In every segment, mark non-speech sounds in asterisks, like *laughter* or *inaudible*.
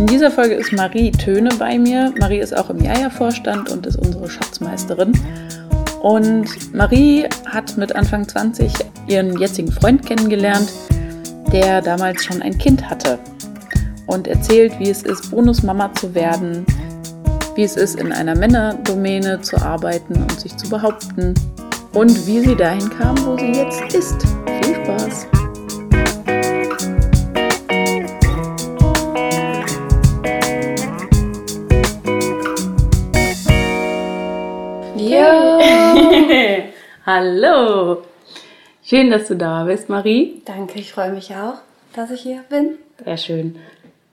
In dieser Folge ist Marie Töne bei mir. Marie ist auch im Jaja-Vorstand und ist unsere Schatzmeisterin. Und Marie hat mit Anfang 20 ihren jetzigen Freund kennengelernt, der damals schon ein Kind hatte. Und erzählt, wie es ist, Bonusmama zu werden, wie es ist, in einer Männerdomäne zu arbeiten und sich zu behaupten und wie sie dahin kam, wo sie jetzt ist. Viel Spaß! Hallo! Schön, dass du da bist, Marie. Danke, ich freue mich auch, dass ich hier bin. Sehr schön.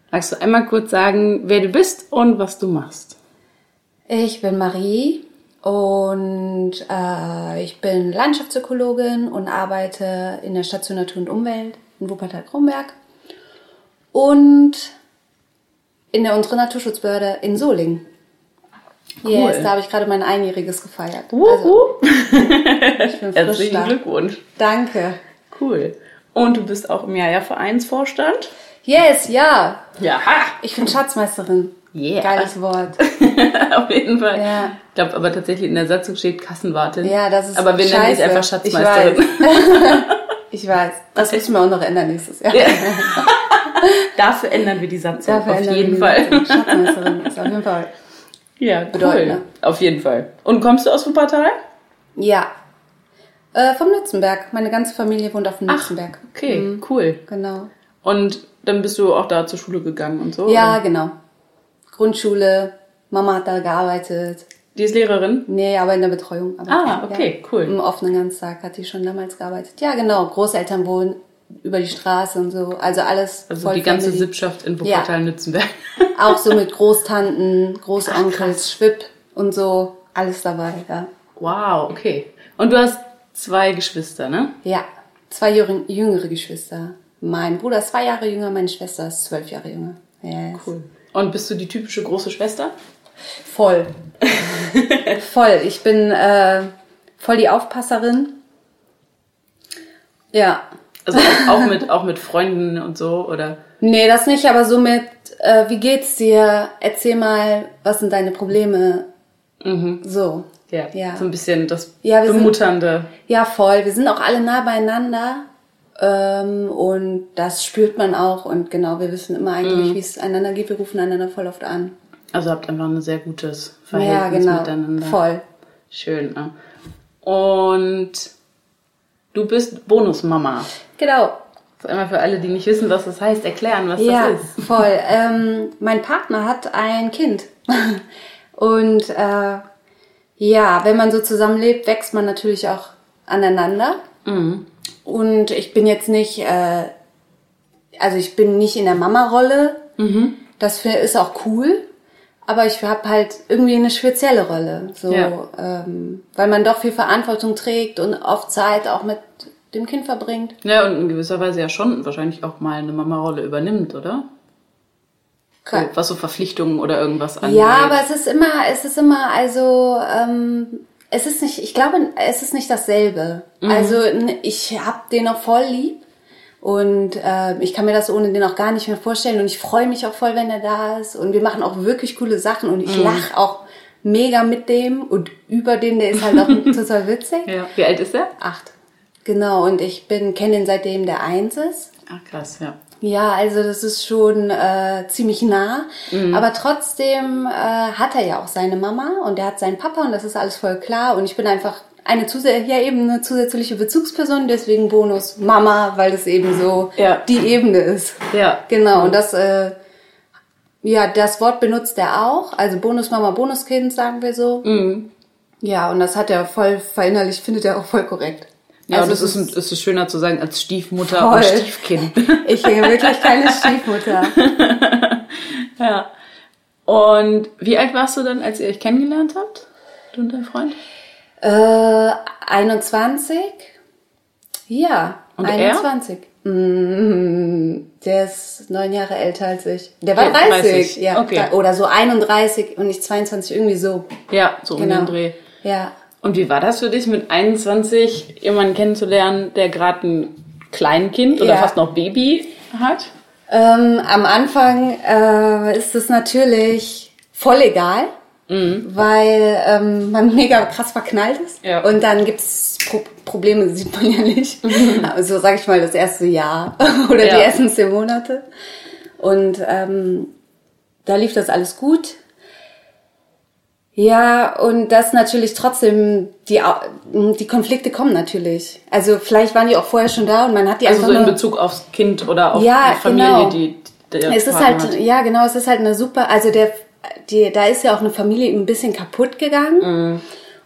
Magst du einmal kurz sagen, wer du bist und was du machst? Ich bin Marie und äh, ich bin Landschaftsökologin und arbeite in der Station Natur und Umwelt in Wuppertal-Kronberg und in der unteren Naturschutzbehörde in Solingen. Cool. Yes, da habe ich gerade mein Einjähriges gefeiert. Also, Wuhu. *laughs* ich bin Herzlichen. Glückwunsch. Danke. Cool. Und du bist auch im Jaja-Vereinsvorstand? Yes, ja. Ja. Ich bin Schatzmeisterin. Yeah. Geiles Wort. *laughs* Auf jeden Fall. Ja. Ich glaube aber tatsächlich in der Satzung steht Kassenwartin. Ja, das ist Aber wir nennen dich scheiße. einfach Schatzmeisterin. Ich weiß. *laughs* ich weiß. Das müssen wir auch noch ändern nächstes Jahr. Dafür ändern wir die Satzung. Dafür Auf jeden Fall. Schatzmeisterin ist auf jeden Fall. Ja, cool. ne? Auf jeden Fall. Und kommst du aus Wuppertal? Ja. Äh, vom Nützenberg. Meine ganze Familie wohnt auf dem Nützenberg. Okay, cool. Genau. Und dann bist du auch da zur Schule gegangen und so? Ja, oder? genau. Grundschule. Mama hat da gearbeitet. Die ist Lehrerin? Nee, aber in der Betreuung. Aber Ah, okay, ja. cool. Im offenen Ganztag hat die schon damals gearbeitet. Ja, genau. Großeltern wohnen über die Straße und so. Also alles Also die ganze Family. Sippschaft in Wuppertal-Nützenberg. *laughs* Auch so mit Großtanten, Großonkels, Schwipp und so. Alles dabei, ja. Wow, okay. Und du hast zwei Geschwister, ne? Ja, zwei jüngere, jüngere Geschwister. Mein Bruder ist zwei Jahre jünger, meine Schwester ist zwölf Jahre jünger. Yes. Cool. Und bist du die typische große Schwester? Voll. *laughs* voll. Ich bin äh, voll die Aufpasserin. Ja. Also auch, mit auch mit Freunden und so oder? Nee, das nicht, aber so mit, äh, wie geht's dir? Erzähl mal, was sind deine Probleme? So. Ja. Ja. So ein bisschen das Ja, wir sind- bemutternde. Ja, voll. Wir sind auch alle nah beieinander. Ähm, und das spürt man auch. Und genau, wir wissen immer eigentlich, wie es einander geht. Wir rufen einander voll oft an. Also habt einfach ein sehr gutes Verhältnis ja, genau. miteinander. Voll. Schön. Ne? Und du bist Bonusmama. Genau. Das ist einmal für alle, die nicht wissen, was das heißt, erklären, was Ja, das ist. voll. Ähm, mein Partner hat ein Kind. *laughs* Und äh, ja, wenn man so zusammenlebt, wächst man natürlich auch aneinander. Mhm. Und ich bin jetzt nicht, äh, also ich bin nicht in der Mama-Rolle. Mhm. Das ist auch cool. Aber ich habe halt irgendwie eine spezielle Rolle. So, Ja. ähm, weil man doch viel Verantwortung trägt und oft Zeit auch mit dem Kind verbringt. Ja, und in gewisser Weise ja schon wahrscheinlich auch mal eine Mama-Rolle übernimmt, oder? So, was so Verpflichtungen oder irgendwas angeht. Ja, aber es ist immer, es ist immer, also ähm, es ist nicht, ich glaube, es ist nicht dasselbe. Also n- ich hab den auch voll lieb und äh, ich kann mir das ohne den auch gar nicht mehr vorstellen und ich freue mich auch voll, wenn er da ist und wir machen auch wirklich coole Sachen und ich lach auch mega mit dem und über den, der ist halt auch *laughs* total witzig. Ja. Wie alt ist er? Acht. Genau, und ich bin kenne ihn seitdem der eins ist. Ach krass, ja. Ja, also das ist schon äh, ziemlich nah. Aber trotzdem äh, hat er ja auch seine Mama und er hat seinen Papa und das ist alles voll klar. Und ich bin einfach eine ja eben eine zusätzliche Bezugsperson, deswegen Bonus Mama, weil das eben so Ja. die Ebene ist. Ja. Genau, und das, äh, ja, das Wort benutzt er auch. Also Bonus Mama, Bonuskind, sagen wir so. Mhm. Ja, und das hat er voll verinnerlicht, findet er auch voll korrekt. Ja, Also das es ist, es ist schöner zu sagen als Stiefmutter Voll. und Stiefkind. *laughs* Ich bin wirklich keine Stiefmutter. *laughs* ja. Und wie alt warst du dann, als ihr euch kennengelernt habt? Du und dein Freund? Äh, 21? Ja, Und er? 21. Mm, der ist neun Jahre älter als ich. Der war Ja, 30, 30. ja. Okay. Oder so 31 und nicht 22, irgendwie so. Ja, so um Genau. den Dreh. Ja. Und wie war das für dich, mit 21 jemanden kennenzulernen, der gerade ein Kleinkind oder Ja. fast noch Baby hat? Ähm, am Anfang äh, ist es natürlich voll egal, mhm. weil ähm, man *laughs* mega krass verknallt ist. Ja. Und dann gibt's Pro Probleme, *laughs* sieht man ja nicht. Mhm. Also sage ich mal das erste Jahr *laughs* oder ja. die ersten zehn Monate. Und ähm, da lief das alles gut. Ja, und das natürlich trotzdem, die, die Konflikte kommen natürlich. Also vielleicht waren die auch vorher schon da und man hat die also einfach so in Bezug aufs Kind oder auf ja, die Familie, genau. die der Es ist halt, hat. ja genau, es ist halt eine super, also der, die, da ist ja auch eine Familie ein bisschen kaputt gegangen mhm.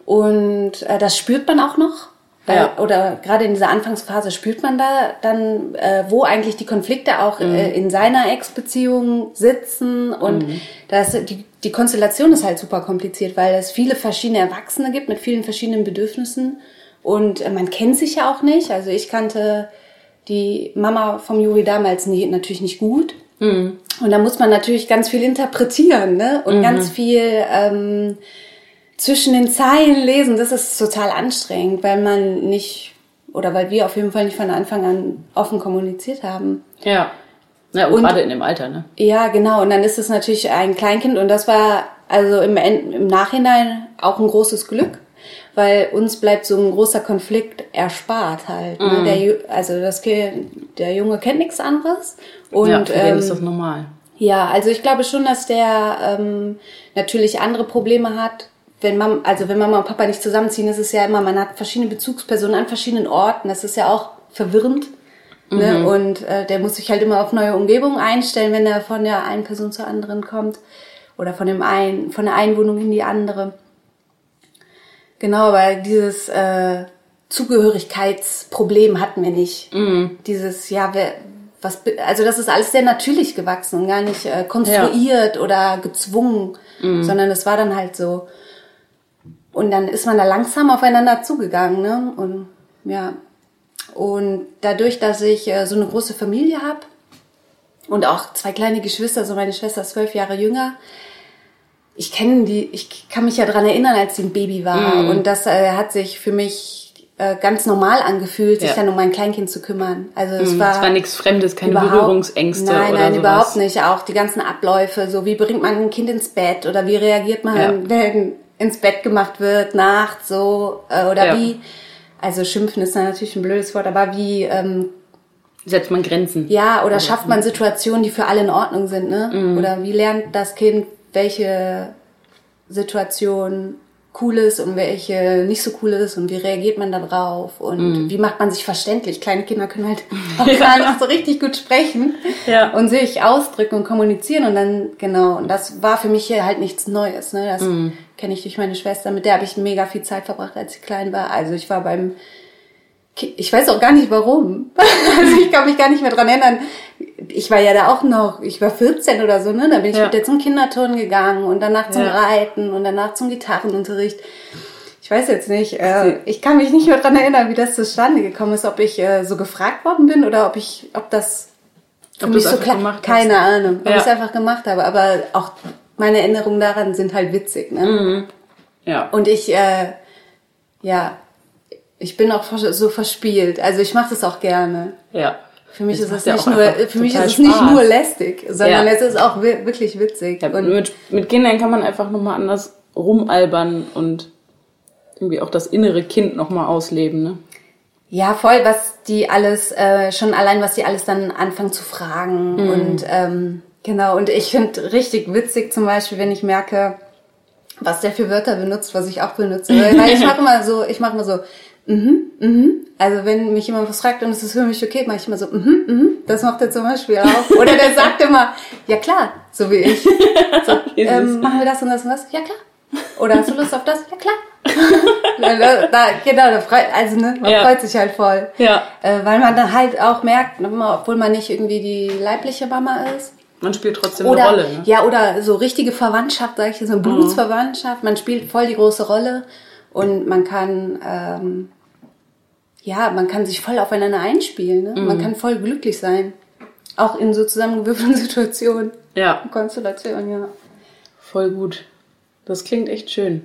und äh, das spürt man auch noch. Ja. oder gerade in dieser Anfangsphase spürt man da dann, äh, wo eigentlich die Konflikte auch mhm. äh, in seiner Ex-Beziehung sitzen. Und mhm. das, die, die Konstellation ist halt super kompliziert, weil es viele verschiedene Erwachsene gibt mit vielen verschiedenen Bedürfnissen. Und äh, man kennt sich ja auch nicht. Also ich kannte die Mama vom Juri damals nie, natürlich nicht gut. Mhm. Und da muss man natürlich ganz viel interpretieren ne? und mhm. ganz viel... Ähm, zwischen den Zeilen lesen, das ist total anstrengend, weil man nicht, oder weil wir auf jeden Fall nicht von Anfang an offen kommuniziert haben. Ja. Ja, und, und gerade in dem Alter, ne? Ja, genau. Und dann ist es natürlich ein Kleinkind und das war also im, im Nachhinein auch ein großes Glück, weil uns bleibt so ein großer Konflikt erspart halt. Ne? Mhm. Der, also das, der Junge kennt nichts anderes. Und, ja, für ähm, ist das normal. Ja, also ich glaube schon, dass der ähm, natürlich andere Probleme hat, wenn Mama, also wenn Mama und Papa nicht zusammenziehen, ist es ja immer, man hat verschiedene Bezugspersonen an verschiedenen Orten. Das ist ja auch verwirrend. Ne? Mhm. Und äh, der muss sich halt immer auf neue Umgebungen einstellen, wenn er von der einen Person zur anderen kommt. Oder von dem einen, von der einen Wohnung in die andere. Genau, aber dieses äh, Zugehörigkeitsproblem hatten wir nicht. Mhm. Dieses, ja, wer, was, also das ist alles sehr natürlich gewachsen und gar nicht äh, konstruiert ja. oder gezwungen, mhm. sondern es war dann halt so. Und dann ist man da langsam aufeinander zugegangen, ne? Und ja. Und dadurch, dass ich äh, so eine große Familie habe und auch zwei kleine Geschwister, so meine Schwester ist zwölf Jahre jünger, ich kenne die, ich kann mich ja dran erinnern, als sie ein Baby war. Mm. Und das äh, hat sich für mich äh, ganz normal angefühlt, sich ja. dann um mein Kleinkind zu kümmern. Also es mm, war, es war nichts Fremdes, keine Berührungsängste. Nein, nein, sowas. überhaupt nicht. Auch die ganzen Abläufe, so wie bringt man ein Kind ins Bett oder wie reagiert man, ja. wenn ins Bett gemacht wird, nachts so, äh, oder ja. wie, also schimpfen ist natürlich ein blödes Wort, aber wie ähm, setzt man Grenzen? Ja, oder schafft man Situationen, die für alle in Ordnung sind, ne? Mhm. Oder wie lernt das Kind, welche Situation cool ist und welche nicht so cool ist und wie reagiert man da drauf und mm. wie macht man sich verständlich. Kleine Kinder können halt *laughs* auch gar nicht so richtig gut sprechen ja. und sich ausdrücken und kommunizieren und dann, genau, und das war für mich hier halt nichts Neues. Ne? Das mm. kenne ich durch meine Schwester, mit der habe ich mega viel Zeit verbracht, als ich klein war. Also ich war beim ich weiß auch gar nicht warum. *laughs* Also ich kann mich gar nicht mehr dran erinnern. Ich war ja da auch noch, ich war 14 oder so, ne? Da bin ich ja. mit der zum Kinderturnen gegangen und danach zum ja. Reiten und danach zum Gitarrenunterricht. Ich weiß jetzt nicht, äh, ich kann mich nicht mehr dran erinnern, wie das zustande gekommen ist, ob ich äh, so gefragt worden bin oder ob ich, ob das für ob mich so klar, keine Ahnung, ob ja. ich es einfach gemacht habe. Aber auch meine Erinnerungen daran sind halt witzig, ne? Mhm. Ja. Und ich, äh, ja, ich bin auch so verspielt. Also ich mache das auch gerne. Ja. Für mich ist es nicht nur, für mich ist es nicht nur lästig, sondern ja. es ist auch wirklich witzig. Ja, und mit, mit Kindern kann man einfach nochmal anders rumalbern und irgendwie auch das innere Kind nochmal ausleben, ne? Ja, voll, was die alles, äh, schon allein, was die alles dann anfangen zu fragen. Mhm. Und ähm, genau, und ich finde richtig witzig zum Beispiel, wenn ich merke, was der für Wörter benutzt, was ich auch benutze. Weil ich *laughs* mache immer so, ich mache immer so, Mhm, mhm. Also wenn mich jemand was fragt und es ist für mich okay, mache ich immer so, mhm, mhm. Das macht er zum Beispiel auch. Oder der sagt immer, ja klar, so wie ich. *laughs* So, ähm, machen wir das und das und das? Ja klar. Oder hast du Lust auf das? Ja klar. *laughs* da, genau, da freut, also ne, man ja. freut sich halt voll. Ja. Äh, weil man dann halt auch merkt, obwohl man nicht irgendwie die leibliche Mama ist. Man spielt trotzdem oder, eine Rolle. Ne? Ja, oder so richtige Verwandtschaft, sag ich, so eine Blutsverwandtschaft. Man spielt voll die große Rolle. Und man kann, ähm, ja, man kann sich voll aufeinander einspielen. Ne? Mhm. Man kann voll glücklich sein. Auch in so zusammengewürfelten *laughs* Situationen. Ja. Konstellationen, ja. Voll gut. Das klingt echt schön.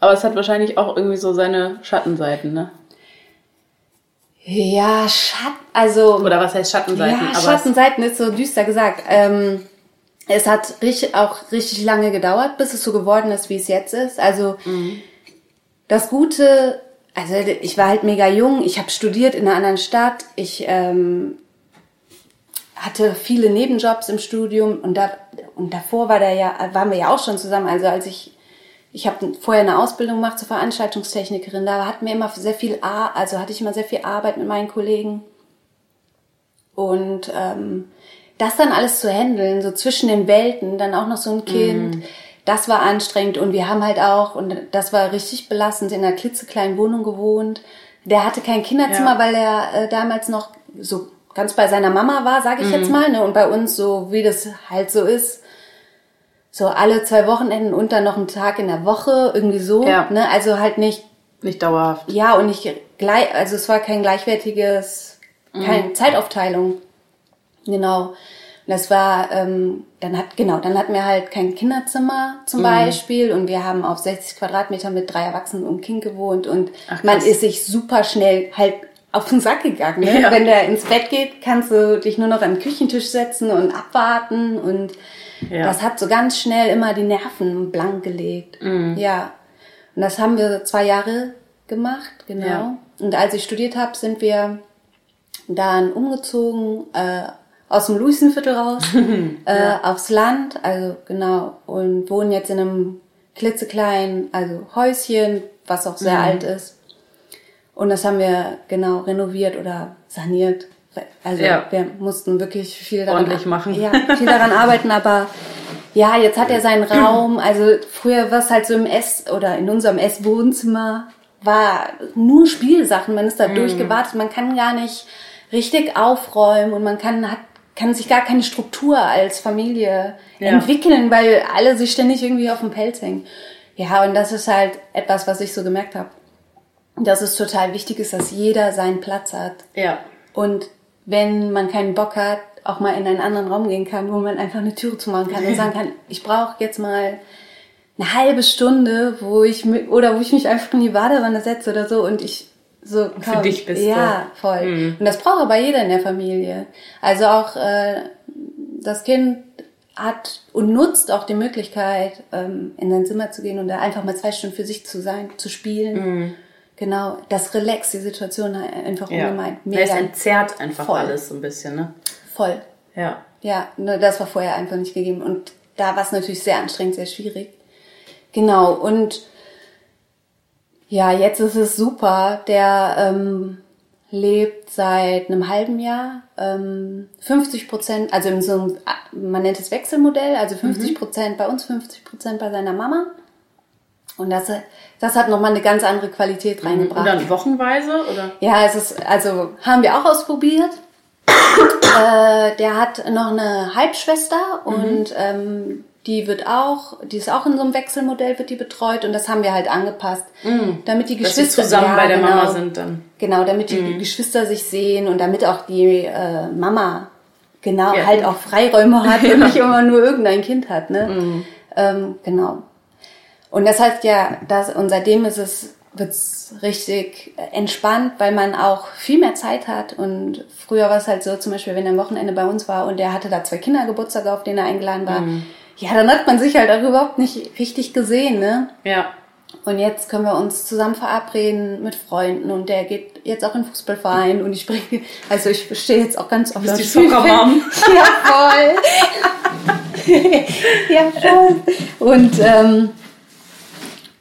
Aber es hat wahrscheinlich auch irgendwie so seine Schattenseiten, ne? Ja, Schatten, also. Oder was heißt Schattenseiten? Ja, Schattenseiten ist so düster gesagt. Ähm, es hat richtig, auch richtig lange gedauert, bis es so geworden ist, wie es jetzt ist. Also mhm. Das Gute, also ich war halt mega jung, ich habe studiert in einer anderen Stadt, ich ähm, hatte viele Nebenjobs im Studium und da und davor war der ja waren wir ja auch schon zusammen. Also als ich ich habe vorher eine Ausbildung gemacht zur Veranstaltungstechnikerin, da hatten wir immer sehr viel, also hatte ich immer sehr viel Arbeit mit meinen Kollegen. Und ähm, das dann alles zu handeln, so zwischen den Welten, dann auch noch so ein Kind, mm. Das war anstrengend. Und wir haben halt auch, und das war richtig belastend, in einer klitzekleinen Wohnung gewohnt. Der hatte kein Kinderzimmer, ja. weil er äh, damals noch so ganz bei seiner Mama war, sage ich mm. jetzt mal, ne? und bei uns so, wie das halt so ist so alle zwei Wochenenden und dann noch einen Tag in der Woche, irgendwie so. Ja. Ne? Also halt nicht. Nicht dauerhaft. Ja, und nicht gleich, also es war kein gleichwertiges, keine mhm. Zeitaufteilung. Genau. Und das war, ähm, dann hat, genau, dann hatten wir halt kein Kinderzimmer zum mhm. Beispiel und wir haben auf 60 Quadratmeter mit drei Erwachsenen und Kind gewohnt und Ach, man ist sich super schnell halt auf den Sack gegangen. Ne? Ja. Wenn der ins Bett geht, kannst du dich nur noch den Küchentisch setzen und abwarten und ja. Das hat so ganz schnell immer die Nerven blank gelegt. Mhm. Ja. Und das haben wir zwei Jahre gemacht, genau. Ja. Und als ich studiert habe, sind wir dann umgezogen äh, aus dem Luisenviertel raus *laughs* äh, ja. aufs Land, also genau, und wohnen jetzt in einem klitzekleinen, also Häuschen, was auch sehr mhm. alt ist. Und das haben wir genau renoviert oder saniert. Also ja. wir mussten wirklich viel daran, Ordentlich machen. Ja, viel daran *laughs* arbeiten, aber ja, jetzt hat er seinen *clears throat* Raum. Also früher war es halt so im Ess- oder in unserem Esswohnzimmer war nur Spielsachen. Man ist da mm. durchgewartet. Man kann gar nicht richtig aufräumen und man kann, hat, kann sich gar keine Struktur als Familie ja. entwickeln, weil alle sich ständig irgendwie auf dem Pelz hängen. Ja, und das ist halt etwas, was ich so gemerkt habe. Dass es total wichtig ist, dass jeder seinen Platz hat. Ja. Und wenn man keinen Bock hat, auch mal in einen anderen Raum gehen kann, wo man einfach eine Türe zumachen kann und sagen kann, *laughs* ich brauche jetzt mal eine halbe Stunde, wo ich oder wo ich mich einfach in die Badewanne setze oder so und ich so komm, für dich bist ja du. voll mhm. und das braucht aber jeder in der Familie also auch äh, das Kind hat und nutzt auch die Möglichkeit ähm, in sein Zimmer zu gehen und da einfach mal zwei Stunden für sich zu sein zu spielen mhm Genau, das relaxt die Situation einfach ja. ungemein. Mega. Es entzerrt einfach Voll. alles so ein bisschen, ne? Voll. Ja. Ja, ne, das war vorher einfach nicht gegeben. Und da war es natürlich sehr anstrengend, sehr schwierig. Genau, und ja, jetzt ist es super. Der ähm, lebt seit einem halben Jahr. Ähm, 50 Prozent, also in so einem, man nennt es Wechselmodell, also 50 mhm. Prozent mhm. bei uns, 50 Prozent bei seiner Mama. Und das, das hat nochmal eine ganz andere Qualität mhm. reingebracht. Und dann wochenweise, oder? Ja, es ist, also haben wir auch ausprobiert. *coughs* äh, der hat noch eine Halbschwester mhm. und ähm, die wird auch, die ist auch in so einem Wechselmodell, wird die betreut und das haben wir halt angepasst, mhm. damit die Geschwister Dass sie zusammen ja, bei der genau, Mama sind dann. Genau, damit die mhm. Geschwister sich sehen und damit auch die äh, Mama genau ja. halt auch Freiräume hat und *laughs* nicht immer nur irgendein Kind hat, ne? Mhm. Ähm, genau. Und das heißt ja, dass, und seitdem ist es, wird's richtig entspannt, weil man auch viel mehr Zeit hat. Und früher war es halt so, zum Beispiel, wenn er am Wochenende bei uns war und er hatte da zwei Kindergeburtstage, auf denen er eingeladen war, mhm. Ja, dann hat man sich halt auch überhaupt nicht richtig gesehen, ne? Ja. Und jetzt können wir uns zusammen verabreden mit Freunden und der geht jetzt auch in den Fußballverein und ich spreche, also ich stehe jetzt auch ganz auf der Soccer-Mom. *laughs* ja, voll. *laughs* ja, voll. Und ähm,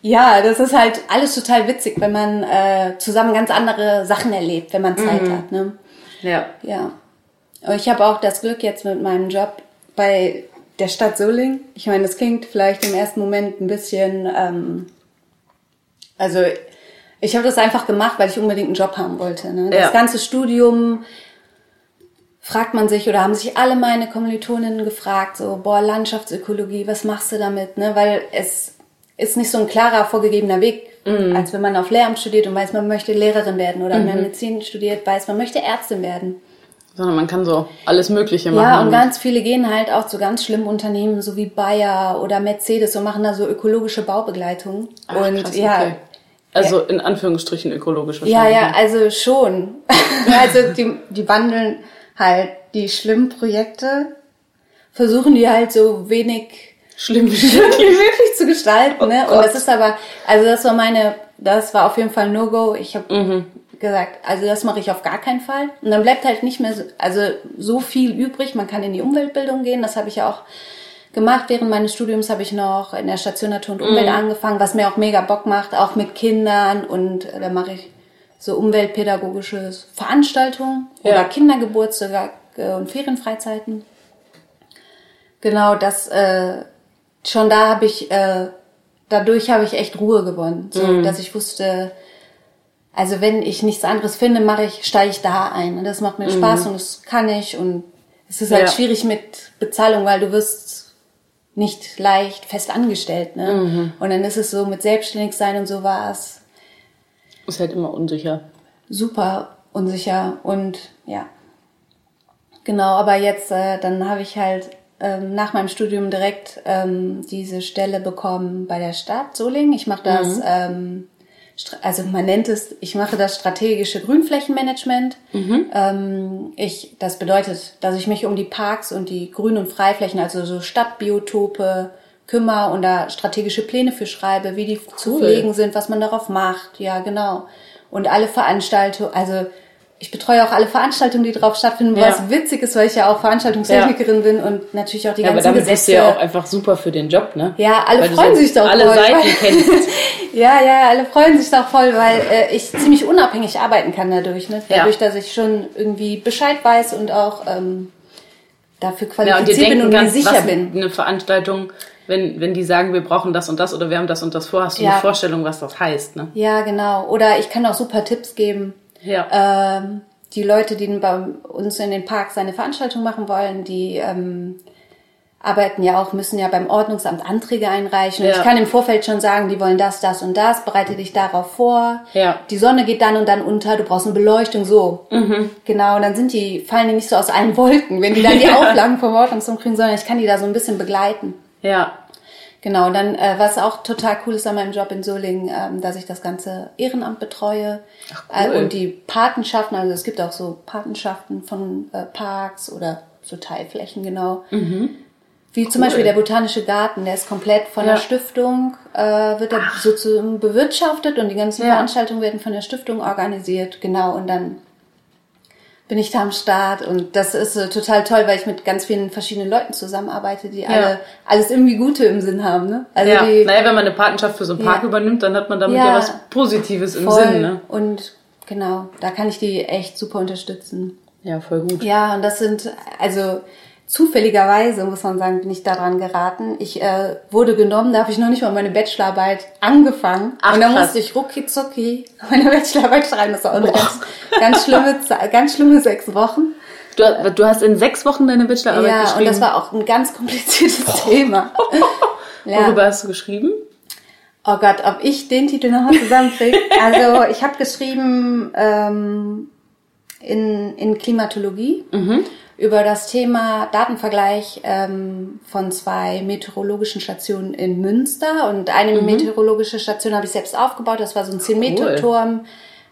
ja, das ist halt alles total witzig, wenn man äh, zusammen ganz andere Sachen erlebt, wenn man Zeit mhm. hat. Ne? Ja. Ja. Aber ich habe auch das Glück jetzt mit meinem Job bei der Stadt Soling. Ich meine, das klingt vielleicht im ersten Moment ein bisschen, ähm, also ich habe das einfach gemacht, weil ich unbedingt einen Job haben wollte. Ne? Das ja. ganze Studium fragt man sich oder haben sich alle meine Kommilitoninnen gefragt, so, boah, Landschaftsökologie, was machst du damit? Ne? Weil es ist nicht so ein klarer vorgegebener Weg, mhm. als wenn man auf Lehramt studiert und weiß, man möchte Lehrerin werden oder mhm. wenn man Medizin studiert, weiß, man möchte Ärztin werden. Sondern man kann so alles Mögliche machen. Ja, und ganz viele gehen halt auch zu ganz schlimmen Unternehmen, so wie Bayer oder Mercedes und machen da so ökologische Baubegleitung. Ach, und krass, ja. Okay. Also in Anführungsstrichen ökologisch wahrscheinlich. Ja, ja, also schon. *laughs* also die, die wandeln halt die schlimmen Projekte, versuchen die halt so wenig Schlimm wie *laughs* wie möglich zu gestalten. ne? Oh Und Gott. das ist aber, also das war meine, das war auf jeden Fall No-Go. Ich habe Mhm. Gesagt, also das mache ich auf gar keinen Fall. Und dann bleibt halt nicht mehr so, also so viel übrig. Man kann in die Umweltbildung gehen. Das habe ich ja auch gemacht. Während meines Studiums habe ich noch in der Station Natur und Mhm. Umwelt angefangen, was mir auch mega Bock macht, auch mit Kindern. Und äh, da mache ich so umweltpädagogische Veranstaltungen Ja. oder Kindergeburtstage und Ferienfreizeiten. Genau, das äh, schon da habe ich äh, dadurch habe ich echt Ruhe gewonnen, so Mhm. dass ich wusste, also wenn ich nichts anderes finde, mache ich steige ich da ein und das macht mir Spaß und das kann ich und es ist halt Mhm. Ja. schwierig mit Bezahlung, weil du wirst nicht leicht fest angestellt, ne? Mhm. Und dann ist es so mit selbstständig sein und so war es Ist halt immer unsicher. super unsicher und ja. Genau, aber jetzt, äh, dann habe ich halt ähm, nach meinem Studium direkt ähm, diese Stelle bekommen bei der Stadt Solingen. Ich mache das, ähm, stra- also man nennt es, ich mache das strategische Grünflächenmanagement. Ähm, ich, das bedeutet, dass ich mich um die Parks und die Grün- und Freiflächen, also so Stadtbiotope, kümmere und da strategische Pläne für schreibe, wie die zu Cool. pflegen sind, was man darauf macht. Ja, genau. Und alle Veranstaltungen, also ich betreue auch alle Veranstaltungen, die drauf stattfinden, Ja. was witzig ist, weil ich ja auch Veranstaltungstechnikerin bin und natürlich auch die Ja, aber ganzen damit bist Gesetze. du ja auch einfach super für den Job, ne? Ja, alle Weil freuen sich doch Alle Seiten kennst. *laughs* Ja, ja, alle freuen sich doch voll, weil äh, ich ziemlich unabhängig arbeiten kann dadurch. Ne? Ja. Dadurch, dass ich schon irgendwie Bescheid weiß und auch ähm, dafür Ja, und qualifiziert bin und mir kannst, sicher was bin. eine Veranstaltung, wenn, wenn die sagen, wir brauchen das und das oder wir haben das und das vor, hast du Ja. eine Vorstellung, was das heißt, ne? Ja, genau. Oder ich kann auch super Tipps geben. Ja. Ähm, die Leute, die bei uns in den Parks eine Veranstaltung machen wollen, die ähm, arbeiten ja auch, müssen ja beim Ordnungsamt Anträge einreichen. Und Ja. ich kann im Vorfeld schon sagen, die wollen das, das und das, bereite dich darauf vor. Ja. Die Sonne geht dann und dann unter, du brauchst eine Beleuchtung, so. Mhm. Genau, und dann sind die, fallen die nicht so aus allen Wolken, wenn die dann die *laughs* Auflagen vom Ordnungsamt kriegen, sondern ich kann die da so ein bisschen begleiten. ja. Genau, und dann, äh, was auch total cool ist an meinem Job in Solingen, ähm, dass ich das ganze Ehrenamt betreue cool. äh, und die Patenschaften, also es gibt auch so Patenschaften von äh, Parks oder so Teilflächen, genau. Wie zum Beispiel der Botanische Garten, der ist komplett von Ja. der Stiftung, äh, wird er sozusagen bewirtschaftet und die ganzen Ja. Veranstaltungen werden von der Stiftung organisiert, genau, und dann bin ich da am Start und das ist äh, total toll, weil ich mit ganz vielen verschiedenen Leuten zusammenarbeite, die alle alles irgendwie Gute im Sinn haben, ne? Also ja. die Naja, wenn man eine Patenschaft für so einen Park Ja. übernimmt, dann hat man damit ja, Ja. was Positives im voll Sinn, ne? und genau, da kann ich die echt super unterstützen. Ja, voll gut. Ja, und das sind, also zufälligerweise, muss man sagen, bin ich daran geraten. Ich äh, wurde genommen, da habe ich noch nicht mal meine Bachelorarbeit angefangen. Ach, und dann krass. musste ich rucki zucki meine *laughs* Bachelorarbeit schreiben. Das war auch eine ganz, ganz, schlimme, ganz schlimme sechs Wochen. Du, du hast in sechs Wochen deine Bachelorarbeit ja, geschrieben. und das war auch ein ganz kompliziertes Thema. *laughs* ja. Worüber hast du geschrieben? Oh Gott, ob ich den Titel nochmal zusammenkriege. *laughs* Also ich habe geschrieben ähm, in, in Klimatologie über das Thema Datenvergleich ähm, von zwei meteorologischen Stationen in Münster. Und eine meteorologische Station habe ich selbst aufgebaut. Das war so ein 10-Meter-Turm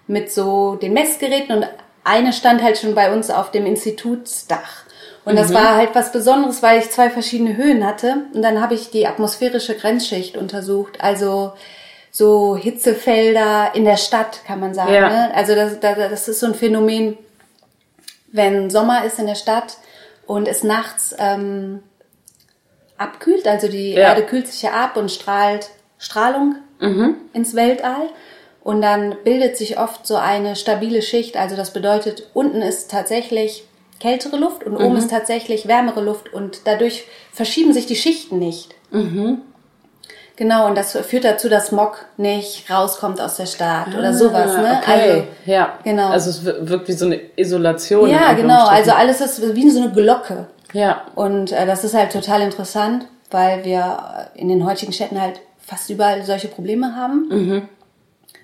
mit so den Messgeräten und eine stand halt schon bei uns auf dem Institutsdach. Und das war halt was Besonderes, weil ich zwei verschiedene Höhen hatte. Und dann habe ich die atmosphärische Grenzschicht untersucht. Also so Hitzefelder in der Stadt, kann man sagen. Ja. Ne? Also das, das, das ist so ein Phänomen, wenn Sommer ist in der Stadt und es nachts ähm, abkühlt, also die Ja. Erde kühlt sich ja ab und strahlt Strahlung ins Weltall. Und dann bildet sich oft so eine stabile Schicht. Also das bedeutet, unten ist tatsächlich kältere Luft und oben ist tatsächlich wärmere Luft und dadurch verschieben sich die Schichten nicht. Genau, und das führt dazu, dass Smog nicht rauskommt aus der Stadt oder sowas. Ne? Ah, Okay, Also, ja. genau. Also es wir- wirkt wie so eine Isolation. ja, genau. Also alles ist wie so eine Glocke. Ja, Und äh, das ist halt total interessant, weil wir in den heutigen Städten halt fast überall solche Probleme haben.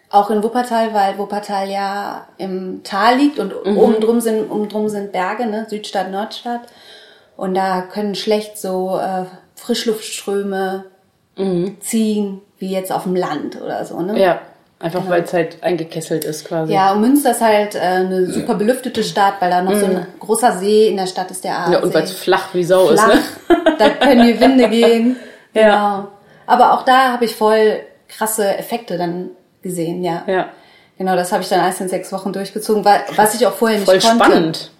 Auch in Wuppertal, weil Wuppertal ja im Tal liegt und oben drum sind, um drum sind Berge, ne? Südstadt, Nordstadt. Und da können schlecht so äh, Frischluftströme ziehen, wie jetzt auf dem Land oder so. Ne? ja. Einfach weil es halt eingekesselt ist quasi. Ja, und Münster ist halt äh, eine super belüftete Stadt, weil da noch so ein großer See in der Stadt ist, der Aasee. Ja, und weil es flach wie Sau flach, ist, ne? *laughs* da können die Winde gehen. Genau. Ja. Aber auch da habe ich voll krasse Effekte dann gesehen, ja. Ja. Genau, das habe ich dann alles in sechs Wochen durchgezogen, was ich auch vorher nicht Voll konnte. spannend.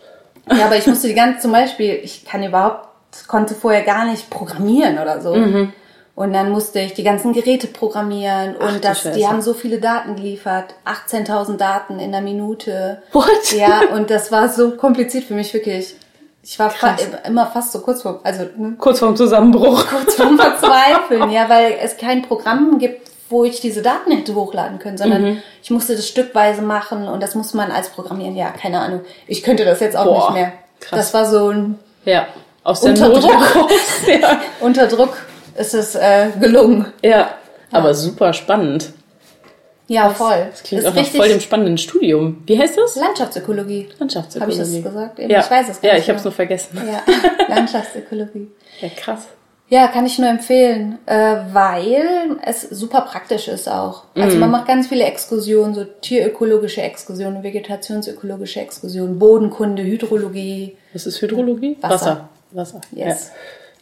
Ja, aber ich musste die ganze, zum Beispiel, ich kann überhaupt, konnte vorher gar nicht programmieren oder so. Mhm. Und dann musste ich die ganzen Geräte programmieren und das, die haben so viele Daten geliefert, 18.000 Daten in der Minute. What? Ja, und das war so kompliziert für mich wirklich. Ich war fa immer fast so kurz vor, also ne, Kurz vorm Zusammenbruch. kurz vorm Verzweifeln, *laughs* ja, weil es kein Programm gibt, wo ich diese Daten hätte hochladen können, sondern Mhm. ich musste das stückweise machen und das muss man als Programmieren, ja, keine Ahnung. Ich könnte das jetzt auch Boah, nicht mehr. krass. Das war so ein Ja. Aus der Unter Druck. Ja. *laughs* unter Druck ist es äh, gelungen. ja. Aber super spannend. Ja, voll. Das klingt ist auch nach voll dem spannenden Studium. Wie heißt das? Landschaftsökologie. Landschaftsökologie. Habe ich das gesagt? Ja, Ich weiß es gar ja nicht ich habe es nur vergessen. Ja, *laughs* Landschaftsökologie. Ja, krass. Ja, kann ich nur empfehlen, äh, weil es super praktisch ist auch. Also Mhm. man macht ganz viele Exkursionen, so tierökologische Exkursionen, vegetationsökologische Exkursionen, Bodenkunde, Hydrologie. Was ist Hydrologie? Wasser. Wasser. Yes.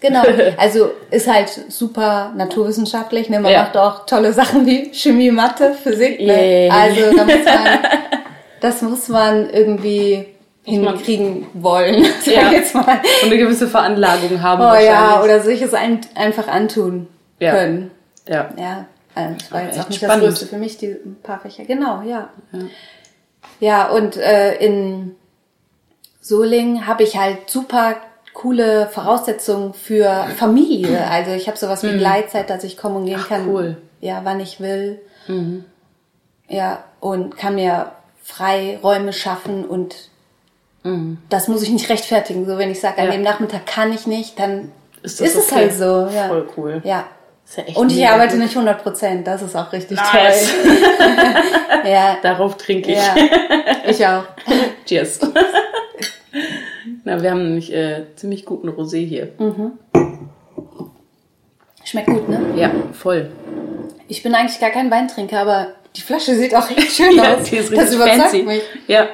Genau. *laughs* Also ist halt super naturwissenschaftlich. Ne? Man Ja. macht auch tolle Sachen wie Chemie, Mathe, Physik. Ne? Yay. Also da muss man, *laughs* das muss man irgendwie hinkriegen wollen. *laughs* Sag Ja. ich jetzt mal. Ja. Und eine gewisse Veranlagung haben Oh ja, oder sich es ein, einfach antun Ja. können. Ja. Ja, äh, das war jetzt auch nicht spannend. das Größte für mich, die paar Fächer. Genau, ja. Ja, und äh, in Solingen habe ich halt super coole Voraussetzungen für Familie. Also ich habe sowas wie Gleitzeit, dass ich kommen und gehen kann. Mhm. cool. Mhm. Ja, wann ich will. Ja, und kann mir Freiräume schaffen und das muss ich nicht rechtfertigen. So, wenn ich sage, an Mhm. Ja. dem Nachmittag kann ich nicht, dann Ist ist, das es okay. halt so. Ja. Voll cool. Ja. Ist ja echt Und ich arbeite gut. nicht 100 Prozent, das ist auch richtig Nice. toll. *laughs* ja, Darauf trinke ich. ja, ich auch. *laughs* Cheers. Na, wir haben nämlich äh, ziemlich guten Rosé hier. Mhm. Schmeckt gut, ne? Ja, voll. Ich bin eigentlich gar kein Weintrinker, aber die Flasche sieht auch echt schön *laughs* Ja, aus. die ist das überzeugt fancy. mich. Ja,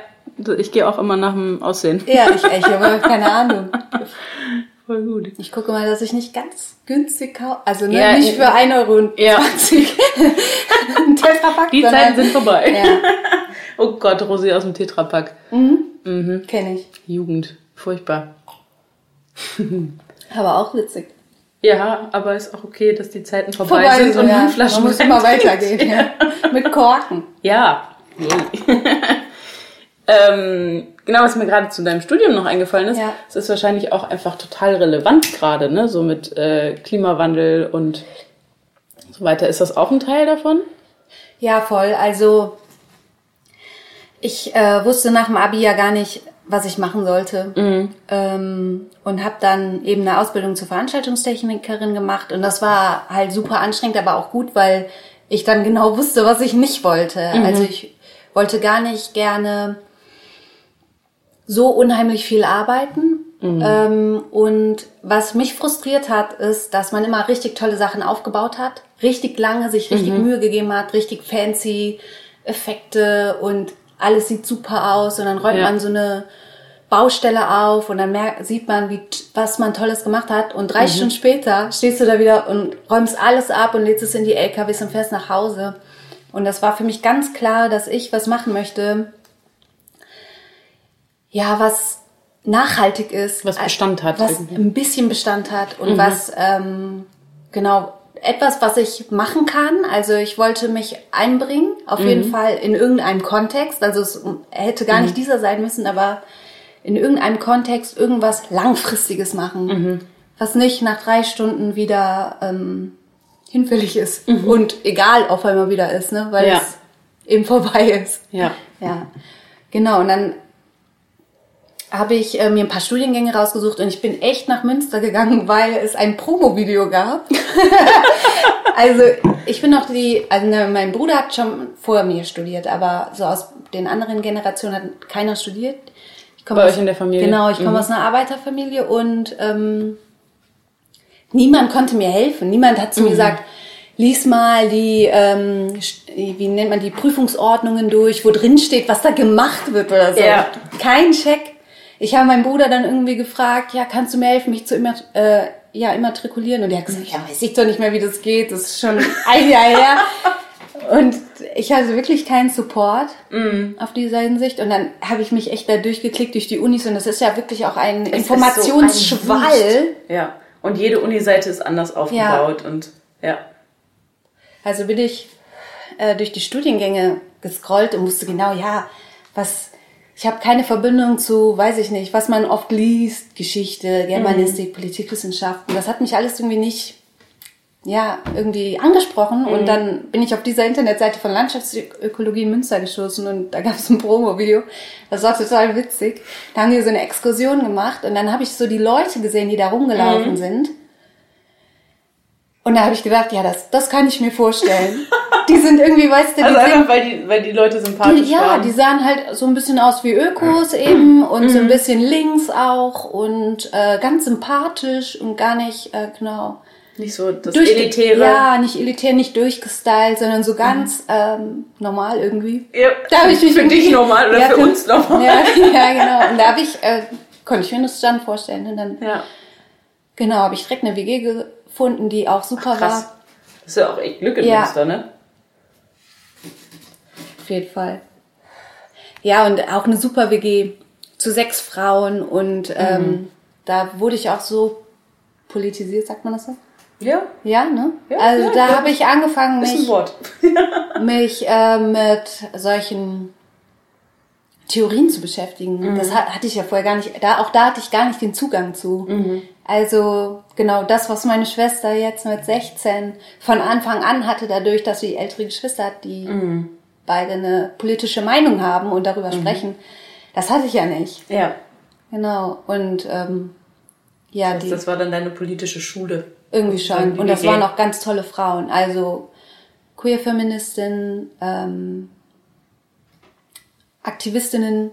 ich gehe auch immer nach dem Aussehen. Ja, ich, ich habe keine Ahnung. *laughs* Voll gut. Ich gucke mal, dass ich nicht ganz günstig kaufe. Also ne, Ja, nicht in- für 1,20 Euro Ja. *laughs* ein Tetrapack, Die Zeiten sind vorbei. Ja, Oh Gott, Rosé aus dem Tetrapack. kenne ich. Jugend. Furchtbar. *laughs* Aber auch witzig. Ja, aber ist auch okay, dass die Zeiten vorbei, Vorbei sind und ja. man Flaschen Man muss immer weitergehen. Ja. *laughs* Mit Korken. Ja. *laughs* Ähm, genau, was mir gerade zu deinem Studium noch eingefallen ist, Ja. es ist wahrscheinlich auch einfach total relevant gerade, ne? So mit äh, Klimawandel und so weiter. Ist das auch ein Teil davon? Ja, voll. Also ich äh, wusste nach dem Abi ja gar nicht, was ich machen sollte. Ähm, und habe dann eben eine Ausbildung zur Veranstaltungstechnikerin gemacht. Und das war halt super anstrengend, aber auch gut, weil ich dann genau wusste, was ich nicht wollte. Also ich wollte gar nicht gerne so unheimlich viel arbeiten. Ähm, und was mich frustriert hat, ist, dass man immer richtig tolle Sachen aufgebaut hat, richtig lange sich richtig Mühe gegeben hat, richtig fancy Effekte und alles sieht super aus und dann räumt Ja. man so eine Baustelle auf und dann merkt, sieht man, wie, was man Tolles gemacht hat und drei Stunden später stehst du da wieder und räumst alles ab und lädst es in die LKWs und fährst nach Hause. Und das war für mich ganz klar, dass ich was machen möchte, ja, was nachhaltig ist. Was Bestand hat Was irgendwie. ein bisschen Bestand hat und was, ähm, genau, etwas, was ich machen kann. Also ich wollte mich einbringen, auf jeden Fall in irgendeinem Kontext. Also es hätte gar nicht dieser sein müssen, aber in irgendeinem Kontext irgendwas Langfristiges machen. Was nicht nach drei Stunden wieder ähm, hinfällig ist. Und egal, auf einmal wieder ist, ne? Weil Ja. es eben vorbei ist. Ja. Ja, genau. Und dann habe ich äh, mir ein paar Studiengänge rausgesucht und ich bin echt nach Münster gegangen, *laughs* weil es ein Promo-Video gab. *laughs* also ich bin noch die, also ne, mein Bruder hat schon vor mir studiert, aber so aus den anderen Generationen hat keiner studiert. Ich komme Bei aus, euch in der Familie? Genau, ich komme aus einer Arbeiterfamilie und ähm, niemand konnte mir helfen. Niemand hat zu mir gesagt, lies mal die, ähm, wie nennt man die Prüfungsordnungen durch, wo drin steht, was da gemacht wird oder so. Ja. Kein Check. Ich habe meinen Bruder dann irgendwie gefragt, ja, kannst du mir helfen, mich zu immer, äh, ja, immatrikulieren? Und der hat gesagt, ja, weiß ich doch nicht mehr, wie das geht. Das ist schon *laughs* ein Jahr her. Und ich hatte wirklich keinen Support auf dieser Hinsicht. Und dann habe ich mich echt da durchgeklickt durch die Unis. Und das ist ja wirklich auch ein Es so Informationsschwall. Wust. Ja. Und jede Uni-Seite ist anders aufgebaut und ja. Also bin ich äh, durch die Studiengänge gescrollt und musste genau, ja, was, ich habe keine Verbindung zu, weiß ich nicht, was man oft liest, Geschichte, Germanistik, Politikwissenschaften. Das hat mich alles irgendwie nicht, ja, irgendwie angesprochen. Und dann bin ich auf dieser Internetseite von Landschaftsökologie in Münster gestoßen und da gab es ein Promo-Video. Das war total witzig. Da haben die so eine Exkursion gemacht und dann habe ich so die Leute gesehen, die da rumgelaufen sind. Und da habe ich gedacht, ja, das, das kann ich mir vorstellen. die sind irgendwie, weißt du, die Also sind, einfach, weil die, weil die Leute sympathisch die, ja, waren. die sahen halt so ein bisschen aus wie Ökos eben und so ein bisschen links auch und äh, ganz sympathisch und gar nicht, äh, genau. Nicht so das Durch- Elitäre. Ja, nicht elitär, nicht durchgestylt, sondern so ganz ähm, normal irgendwie. Ja. Da habe ich mich für dich *laughs* normal oder Ja, für uns normal. Ja, ja, genau. Und da habe ich, äh, konnte ich mir das dann vorstellen. Und dann, Ja. genau, habe ich direkt eine WG gefunden, die auch super Krass. war. Das ist ja auch echt Glück in Ja. Münster, ne? Auf jeden Fall. Ja, und auch eine super WG zu sechs Frauen und ähm, Mhm. da wurde ich auch so politisiert, sagt man das so? Ja. Ja, ne? Ja, also ja, da habe ich angefangen, Ist ein mich, Wort. *laughs* mich äh, mit solchen Theorien zu beschäftigen. Mhm. Das hat, hatte ich ja vorher gar nicht, da, auch da hatte ich gar nicht den Zugang zu. Mhm. Also genau das, was meine Schwester jetzt mit 16 von Anfang an hatte, dadurch, dass sie ältere Geschwister hat, die Mhm. beide eine politische Meinung haben und darüber sprechen, das hatte ich ja nicht. Ja. Genau. Und ähm, ja, Das, die, das war dann deine politische Schule. irgendwie schon. Und das waren auch ganz tolle Frauen. Also Queer-Feministinnen, ähm, Aktivistinnen.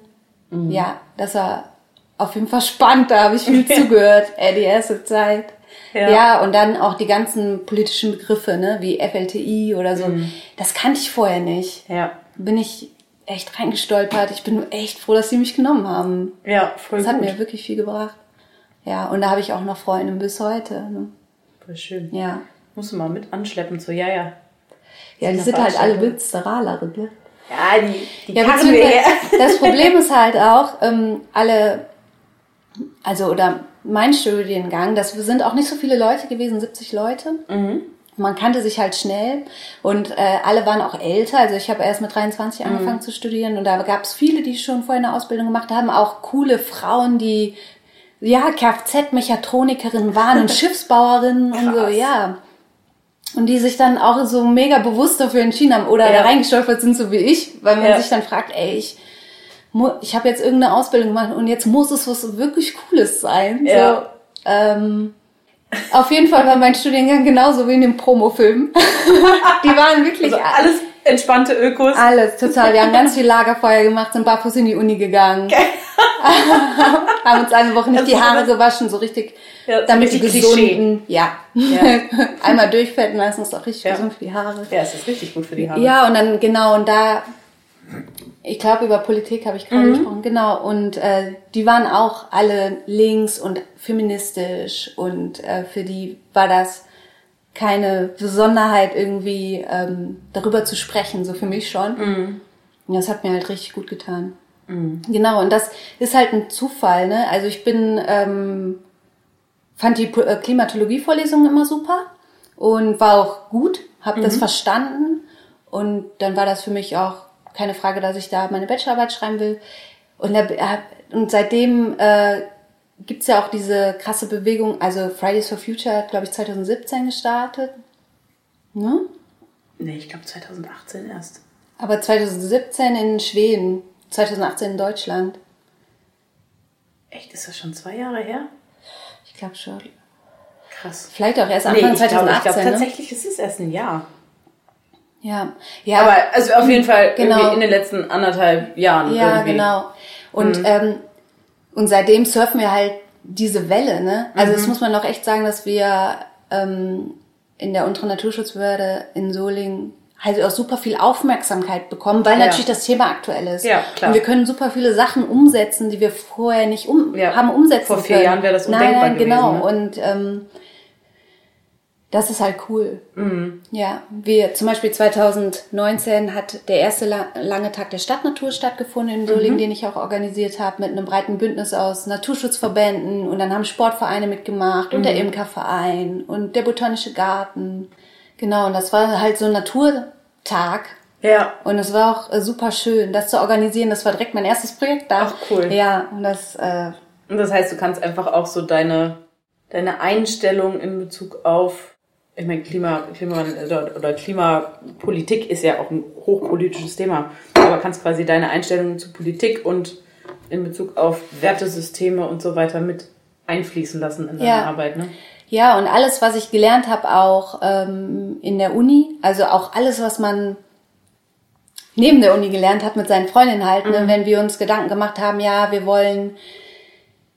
Mhm. Ja, das war auf jeden Fall spannend. Da habe ich viel *laughs* zugehört, äh, die erste Zeit. Ja. Ja. und dann auch die ganzen politischen Begriffe, ne, wie FLTI oder so. Mhm. Das kannte ich vorher nicht. Ja. Bin ich echt reingestolpert. Ich bin echt froh, dass sie mich genommen haben. Ja, voll Das hat gut. mir wirklich viel gebracht. Ja, und da habe ich auch noch Freunde bis heute. Ne? Voll schön. Ja. Musst du mal mit anschleppen zu Jaja. Ja, die Eine sind halt alle. Münsteranerin, ne? Ja, die, die Ja, das Problem ist halt *laughs* auch, ähm, alle, also oder mein Studiengang, das sind auch nicht so viele Leute gewesen, 70 Leute. Man kannte sich halt schnell und äh, alle waren auch älter. Also ich habe erst mit 23 angefangen zu studieren und da gab es viele, die schon vorher eine Ausbildung gemacht haben, auch coole Frauen, die ja Kfz-Mechatronikerinnen waren und *laughs* Schiffsbauerinnen und so, ja. Und die sich dann auch so mega bewusst dafür entschieden haben oder Ja. da reingestolpert sind, so wie ich, weil man Ja. sich dann fragt, ey, ich, ich habe jetzt irgendeine Ausbildung gemacht und jetzt muss es was wirklich Cooles sein. Ja. So, ähm, auf jeden Fall war mein Studiengang genauso wie in dem Promofilm. *laughs* die waren wirklich Also alles entspannte Ökos. alles total. Wir haben ganz viel Lagerfeuer gemacht, sind barfuß in die Uni gegangen. *laughs* haben uns eine Woche nicht Das die Haare gewaschen, so richtig, Ja, damit die gesunden, ja. Ja. *laughs* Einmal durchfetten lassen, ist auch richtig Ja. gesund für die Haare. Ja, es ist richtig gut für die Haare. Ja, und dann genau, und da, ich glaube, über Politik habe ich gerade gesprochen, genau. Und äh, die waren auch alle links und feministisch und äh, für die war das keine Besonderheit, irgendwie ähm, darüber zu sprechen, so für mich schon. Und das hat mir halt richtig gut getan. Genau, und das ist halt ein Zufall, ne? Also ich bin, ähm, fand die äh, Klimatologie-Vorlesung immer super und war auch gut, habe das verstanden und dann war das für mich auch keine Frage, dass ich da meine Bachelorarbeit schreiben will. Und, da, äh, und seitdem äh, gibt's ja auch diese krasse Bewegung, also Fridays for Future hat, glaube ich, 2017 gestartet. Ne? Nee, ich glaube 2018 erst. Aber 2017 in Schweden, 2018 in Deutschland. Echt, ist das schon zwei Jahre her? Ich glaube schon. Krass. Vielleicht auch erst Nee, Anfang ich glaube, 2018. ich glaube ne? tatsächlich ist es erst ein Jahr. Ja, ja, Aber also auf jeden Fall Genau. irgendwie in den letzten anderthalb Jahren. ja, irgendwie. genau. Und ähm, und seitdem surfen wir halt diese Welle, ne? Also das muss man auch echt sagen, dass wir ähm, in der unteren Naturschutzbehörde in Solingen halt auch super viel Aufmerksamkeit bekommen, weil ja. natürlich das Thema aktuell ist. Ja, klar. Und wir können super viele Sachen umsetzen, die wir vorher nicht um Ja. haben umsetzen Vor vier können. Jahren wäre das nein, undenkbar nein, genau. gewesen, Und ähm, das ist halt cool. Mhm. Ja, wir zum Beispiel 2019 hat der erste La lange Tag der Stadtnatur stattgefunden in Mhm. Solingen, den ich auch organisiert habe, mit einem breiten Bündnis aus Naturschutzverbänden und dann haben Sportvereine mitgemacht und Mhm. der Imkerverein und der Botanische Garten. Genau, und das war halt so ein Naturtag. Ja. Und es war auch äh, super schön, das zu organisieren. Das war direkt mein erstes Projekt da. Ach, cool. Ja, und das, äh, Und das heißt, du kannst einfach auch so deine, deine Einstellung in Bezug auf, ich meine, Klima, Klimawandel oder, oder Klimapolitik ist ja auch ein hochpolitisches Thema, aber kannst quasi deine Einstellung zu Politik und in Bezug auf Wertesysteme und so weiter mit einfließen lassen in deine Ja. Arbeit, ne? Ja, und alles, was ich gelernt habe, auch ähm, in der Uni, also auch alles, was man neben der Uni gelernt hat mit seinen Freundinnen halt, ne, wenn wir uns Gedanken gemacht haben, ja, wir wollen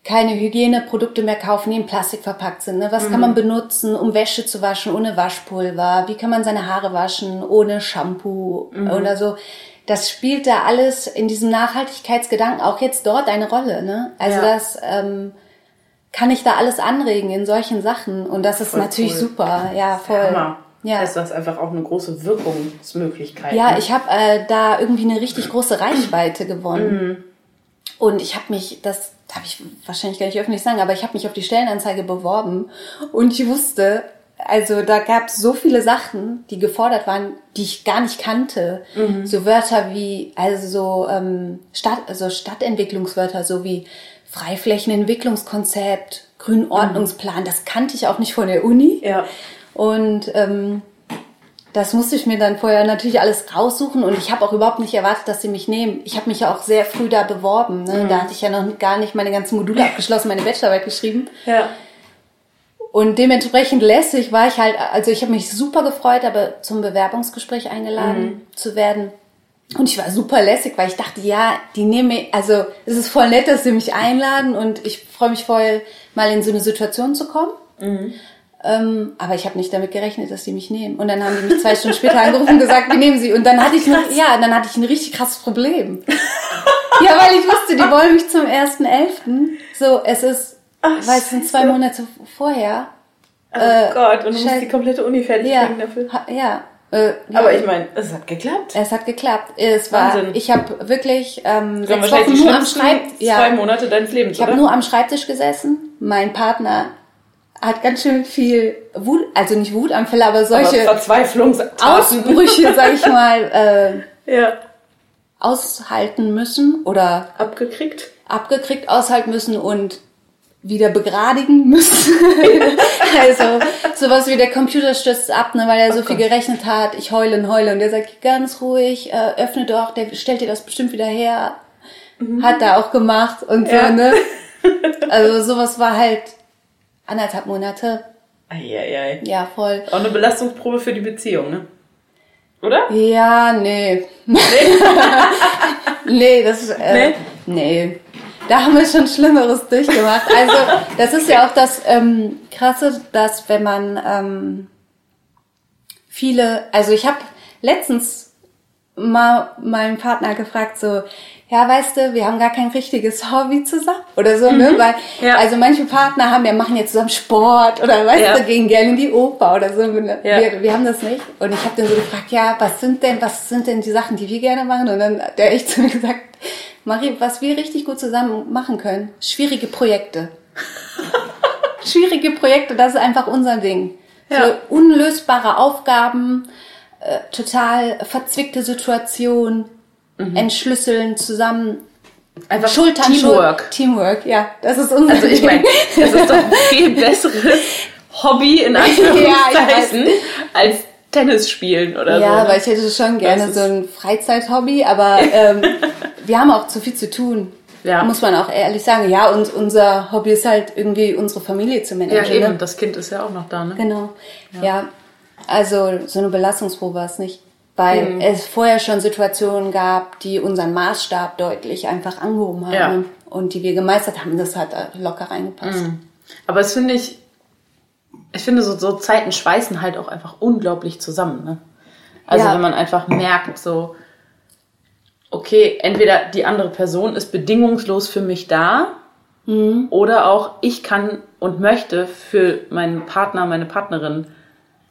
keine Hygieneprodukte mehr kaufen, die in Plastik verpackt sind. Ne? Was kann man benutzen, um Wäsche zu waschen ohne Waschpulver? Wie kann man seine Haare waschen ohne Shampoo oder so? Das spielt da alles in diesem Nachhaltigkeitsgedanken auch jetzt dort eine Rolle. Ne? Also Ja. das ähm, kann ich da alles anregen in solchen Sachen und das ist Voll natürlich cool. super. Ja, voll. Hammer. Ja. Das heißt, du hast einfach auch eine große Wirkungsmöglichkeit. Ja, ne? ich habe äh, da irgendwie eine richtig große Reichweite gewonnen. Und ich habe mich, das darf ich wahrscheinlich gar nicht öffentlich sagen, aber ich habe mich auf die Stellenanzeige beworben und ich wusste, also da gab es so viele Sachen, die gefordert waren, die ich gar nicht kannte. So Wörter wie, also so, ähm, Stadt, also Stadtentwicklungswörter, so wie Freiflächenentwicklungskonzept, Grünordnungsplan, das kannte ich auch nicht von der Uni. Ja. Und ähm, das musste ich mir dann vorher natürlich alles raussuchen und ich habe auch überhaupt nicht erwartet, dass sie mich nehmen. Ich habe mich ja auch sehr früh da beworben. Ne? Da hatte ich ja noch gar nicht meine ganzen Module abgeschlossen, meine Bachelorarbeit geschrieben. Ja. Und dementsprechend lässig war ich halt, also ich habe mich super gefreut, aber zum Bewerbungsgespräch eingeladen zu werden. Und ich war super lässig, weil ich dachte, ja, die nehmen mich, also es ist voll nett, dass sie mich einladen und ich freue mich voll, mal in so eine Situation zu kommen. Ähm, aber ich habe nicht damit gerechnet, dass die mich nehmen. Und dann haben die mich zwei Stunden später angerufen und gesagt, wir nehmen sie. Und dann hatte ich noch, ja, dann hatte ich ein richtig krasses Problem. ja, weil ich wusste, die wollen mich zum 1.11. So, es ist, weil es sind zwei Monate vorher. Oh Gott, und du musst die komplette Uni fertig Ja, kriegen dafür. ha, ja. Äh, ja. Aber ich meine, es hat geklappt. es hat geklappt. Es war, Wahnsinn. ich habe wirklich ähm, sechs Wochen nur am Schreibtisch. zwei Monate deines Lebens, Ich habe nur am Schreibtisch gesessen. Mein Partner hat ganz schön viel Wut, also nicht Wutanfälle, aber Aber solche Verzweiflungstaten. Ausbrüche, sag ich mal, *laughs* äh, Ja. aushalten müssen oder Abgekriegt. abgekriegt aushalten müssen und wieder begradigen müssen. *laughs* also sowas wie der Computer stürzt ab, ne, weil er so viel gerechnet hat. Ich heule und heule und der sagt ganz ruhig, äh, öffne doch, der stellt dir das bestimmt wieder her. Hat er auch gemacht und Ja. so, ne? *laughs* Also sowas war halt anderthalb Monate. Eieiei. Ja, voll. Auch eine Belastungsprobe für die Beziehung, ne? Oder? Ja, nee. *laughs* nee, das äh, Nee? nee. Da haben wir schon Schlimmeres durchgemacht. Also, das ist ja auch das ähm, Krasse, dass wenn man ähm, viele, also ich habe letztens mal meinen Partner gefragt, so, ja, weißt du, wir haben gar kein richtiges Hobby zusammen oder so, ne? Weil, Mhm. Ja. also manche Partner haben ja, machen jetzt zusammen Sport oder weißt Ja. du, gehen gerne in die Oper oder so. Ne? Ja. Wir, wir haben das nicht. Und ich habe den so gefragt, ja, was sind denn, was sind denn die Sachen, die wir gerne machen? Und dann hat der echt zu mir gesagt, Marie, was wir richtig gut zusammen machen können, schwierige Projekte. *laughs* schwierige Projekte, das ist einfach unser Ding. Ja. So unlösbare Aufgaben, äh, total verzwickte Situationen, entschlüsseln, zusammen Einfach Schulter an Teamwork. Teamwork, ja, das ist unser Also ich meine, das ist doch ein *laughs* viel besseres Hobby in Anführungszeichen als Tennis spielen oder Ja, so. ne? aber ich hätte schon gerne so ein Freizeithobby, aber ähm, *laughs* wir haben auch zu viel zu tun. Ja. Muss man auch ehrlich sagen. Ja, und unser Hobby ist halt irgendwie unsere Familie zu ja, managen. eben, Ne? das Kind ist ja auch noch da, ne? Genau. Ja. also so eine Belastungsprobe war es nicht. Weil Mhm. es vorher schon Situationen gab, die unseren Maßstab deutlich einfach angehoben haben. Ja. Und die wir gemeistert haben. Das hat locker reingepasst. Aber das finde ich Ich finde, so, so Zeiten schweißen halt auch einfach unglaublich zusammen. Ne? Also Ja. wenn man einfach merkt, so, okay, entweder die andere Person ist bedingungslos für mich da Mhm. oder auch ich kann und möchte für meinen Partner, meine Partnerin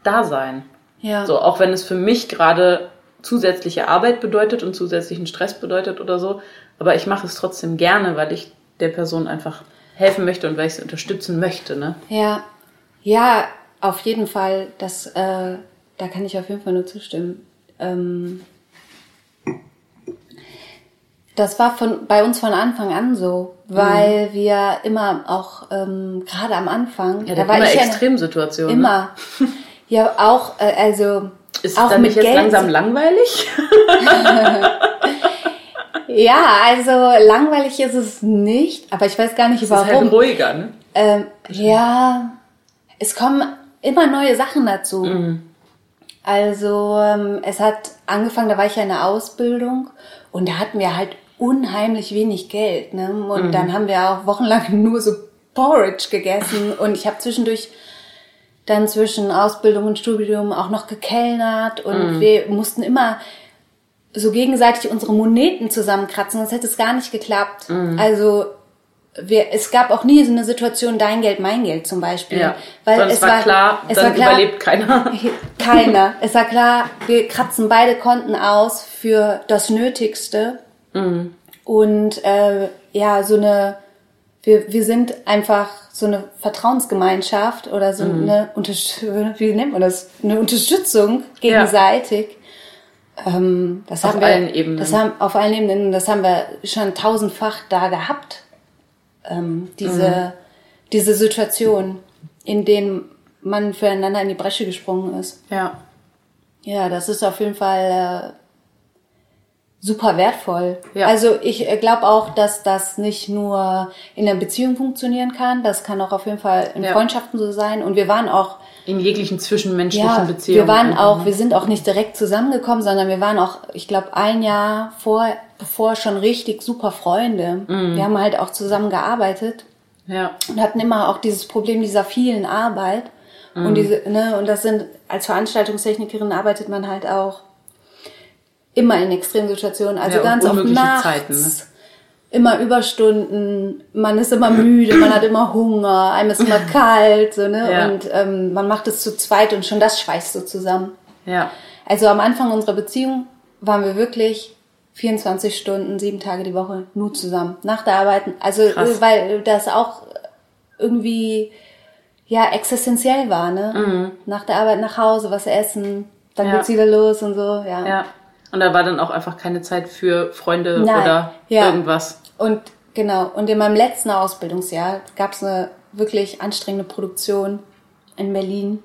da sein. Ja. So, auch wenn es für mich gerade zusätzliche Arbeit bedeutet und zusätzlichen Stress bedeutet oder so. Aber ich mache es trotzdem gerne, weil ich der Person einfach helfen möchte und weil ich sie unterstützen möchte. Ne? Ja, ja, auf jeden Fall. Das, äh, da kann ich auf jeden Fall nur zustimmen. Ähm, das war von, bei uns von Anfang an so, weil wir immer auch Mhm. ähm, gerade am Anfang, Ja, da war immer ich ja Extremsituationen. Ne? *laughs* ja auch, äh, also Ist auch dann mit jetzt Geld. langsam langweilig? *laughs* Ja, also langweilig ist es nicht, aber ich weiß gar nicht Das warum. ist halt ruhiger, ne? Ähm, ja, es kommen immer neue Sachen dazu. Also ähm, es hat angefangen, da war ich ja in der Ausbildung und da hatten wir halt unheimlich wenig Geld. Ne? Und dann haben wir auch wochenlang *laughs* nur so Porridge gegessen und ich habe zwischendurch dann zwischen Ausbildung und Studium auch noch gekellnert und wir mussten immer so gegenseitig unsere Moneten zusammenkratzen, sonst hätte es gar nicht geklappt. Also wir, es gab auch nie so eine Situation, dein Geld, mein Geld zum Beispiel. Ja. Weil es war, klar, es war klar, überlebt keiner. *laughs* keiner. Es war klar, wir kratzen beide Konten aus für das Nötigste. Mhm. Und äh, ja, so eine, wir, wir sind einfach so eine Vertrauensgemeinschaft oder Mhm. so eine Unterstützung, wie nennt man das? Eine Unterstützung gegenseitig. Ähm, das Auf haben wir, allen Ebenen. Das haben, auf allen Ebenen, das haben wir schon tausendfach da gehabt. Ähm, diese, Mhm. diese Situation, in denen man füreinander in die Bresche gesprungen ist. Ja. Ja, das ist auf jeden Fall äh, super wertvoll. Ja. Also ich glaube auch, dass das nicht nur in einer Beziehung funktionieren kann, das kann auch auf jeden Fall in Ja. Freundschaften so sein. Und wir waren auch, In jeglichen zwischenmenschlichen ja, Beziehungen. wir waren auch, ne? wir sind auch nicht direkt zusammengekommen, sondern wir waren auch, ich glaube, ein Jahr vor, bevor schon richtig super Freunde. Mhm. Wir haben halt auch zusammen gearbeitet Ja. und hatten immer auch dieses Problem dieser vielen Arbeit. Und diese, ne, und das sind, als Veranstaltungstechnikerin arbeitet man halt auch immer in Extremsituationen, also Ja, ganz oft nachts, Zeiten, ne? immer Überstunden, man ist immer müde, man hat immer Hunger, einem ist immer kalt, so, ne, Ja. und ähm, man macht es zu zweit und schon das schweißt so zusammen. Ja. Also am Anfang unserer Beziehung waren wir wirklich 24 Stunden, sieben Tage die Woche nur zusammen. Nach der Arbeit. Also Krass. äh, weil das auch irgendwie ja existenziell war, ne? Nach der Arbeit nach Hause, was essen, dann Mhm. Ja. geht's wieder los und so, ja. Ja. Und da war dann auch einfach keine Zeit für Freunde Nein. oder Ja. irgendwas. Und genau, und in meinem letzten Ausbildungsjahr gab's eine wirklich anstrengende Produktion in Berlin.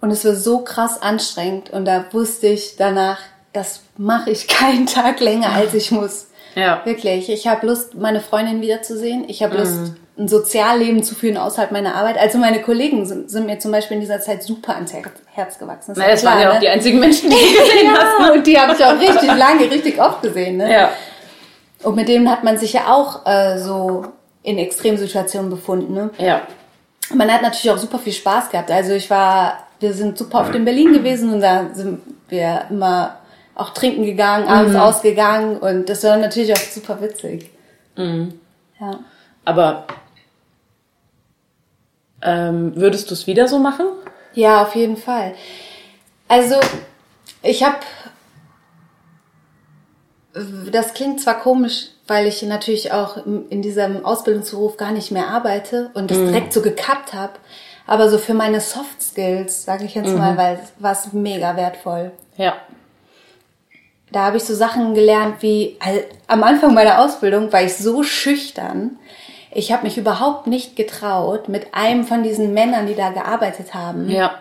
Und es war so krass anstrengend. Und da wusste ich danach, das mache ich *laughs* keinen Tag länger, als ich muss. Ja. Wirklich. Ich habe Lust, meine Freundin wiederzusehen. Ich habe Lust, Mhm. Ein Sozialleben zu führen außerhalb meiner Arbeit. Also meine Kollegen sind, sind mir zum Beispiel in dieser Zeit super ans Her- Herz gewachsen. Ist Naja, das klar, waren ja auch ne? die einzigen Menschen, die du *laughs* gesehen hast. ja, und die habe ich auch richtig lange, richtig oft gesehen. Ne? Ja. Und mit denen hat man sich ja auch äh, so in Extremsituationen befunden. Ne? Ja. Man hat natürlich auch super viel Spaß gehabt. Also ich war, wir sind super oft in Berlin gewesen und da sind wir immer auch trinken gegangen, abends Mhm. ausgegangen und das war natürlich auch super witzig. Mhm. Ja. Aber ähm, würdest du es wieder so machen? Ja, auf jeden Fall. Also, ich habe, das klingt zwar komisch, weil ich natürlich auch in diesem Ausbildungsberuf gar nicht mehr arbeite und das direkt so gekappt habe, aber so für meine Soft Skills, sage ich jetzt mal, weil war es mega wertvoll. Ja. Da habe ich so Sachen gelernt wie also, am Anfang meiner Ausbildung war ich so schüchtern. Ich habe mich überhaupt nicht getraut, mit einem von diesen Männern, die da gearbeitet haben, Ja.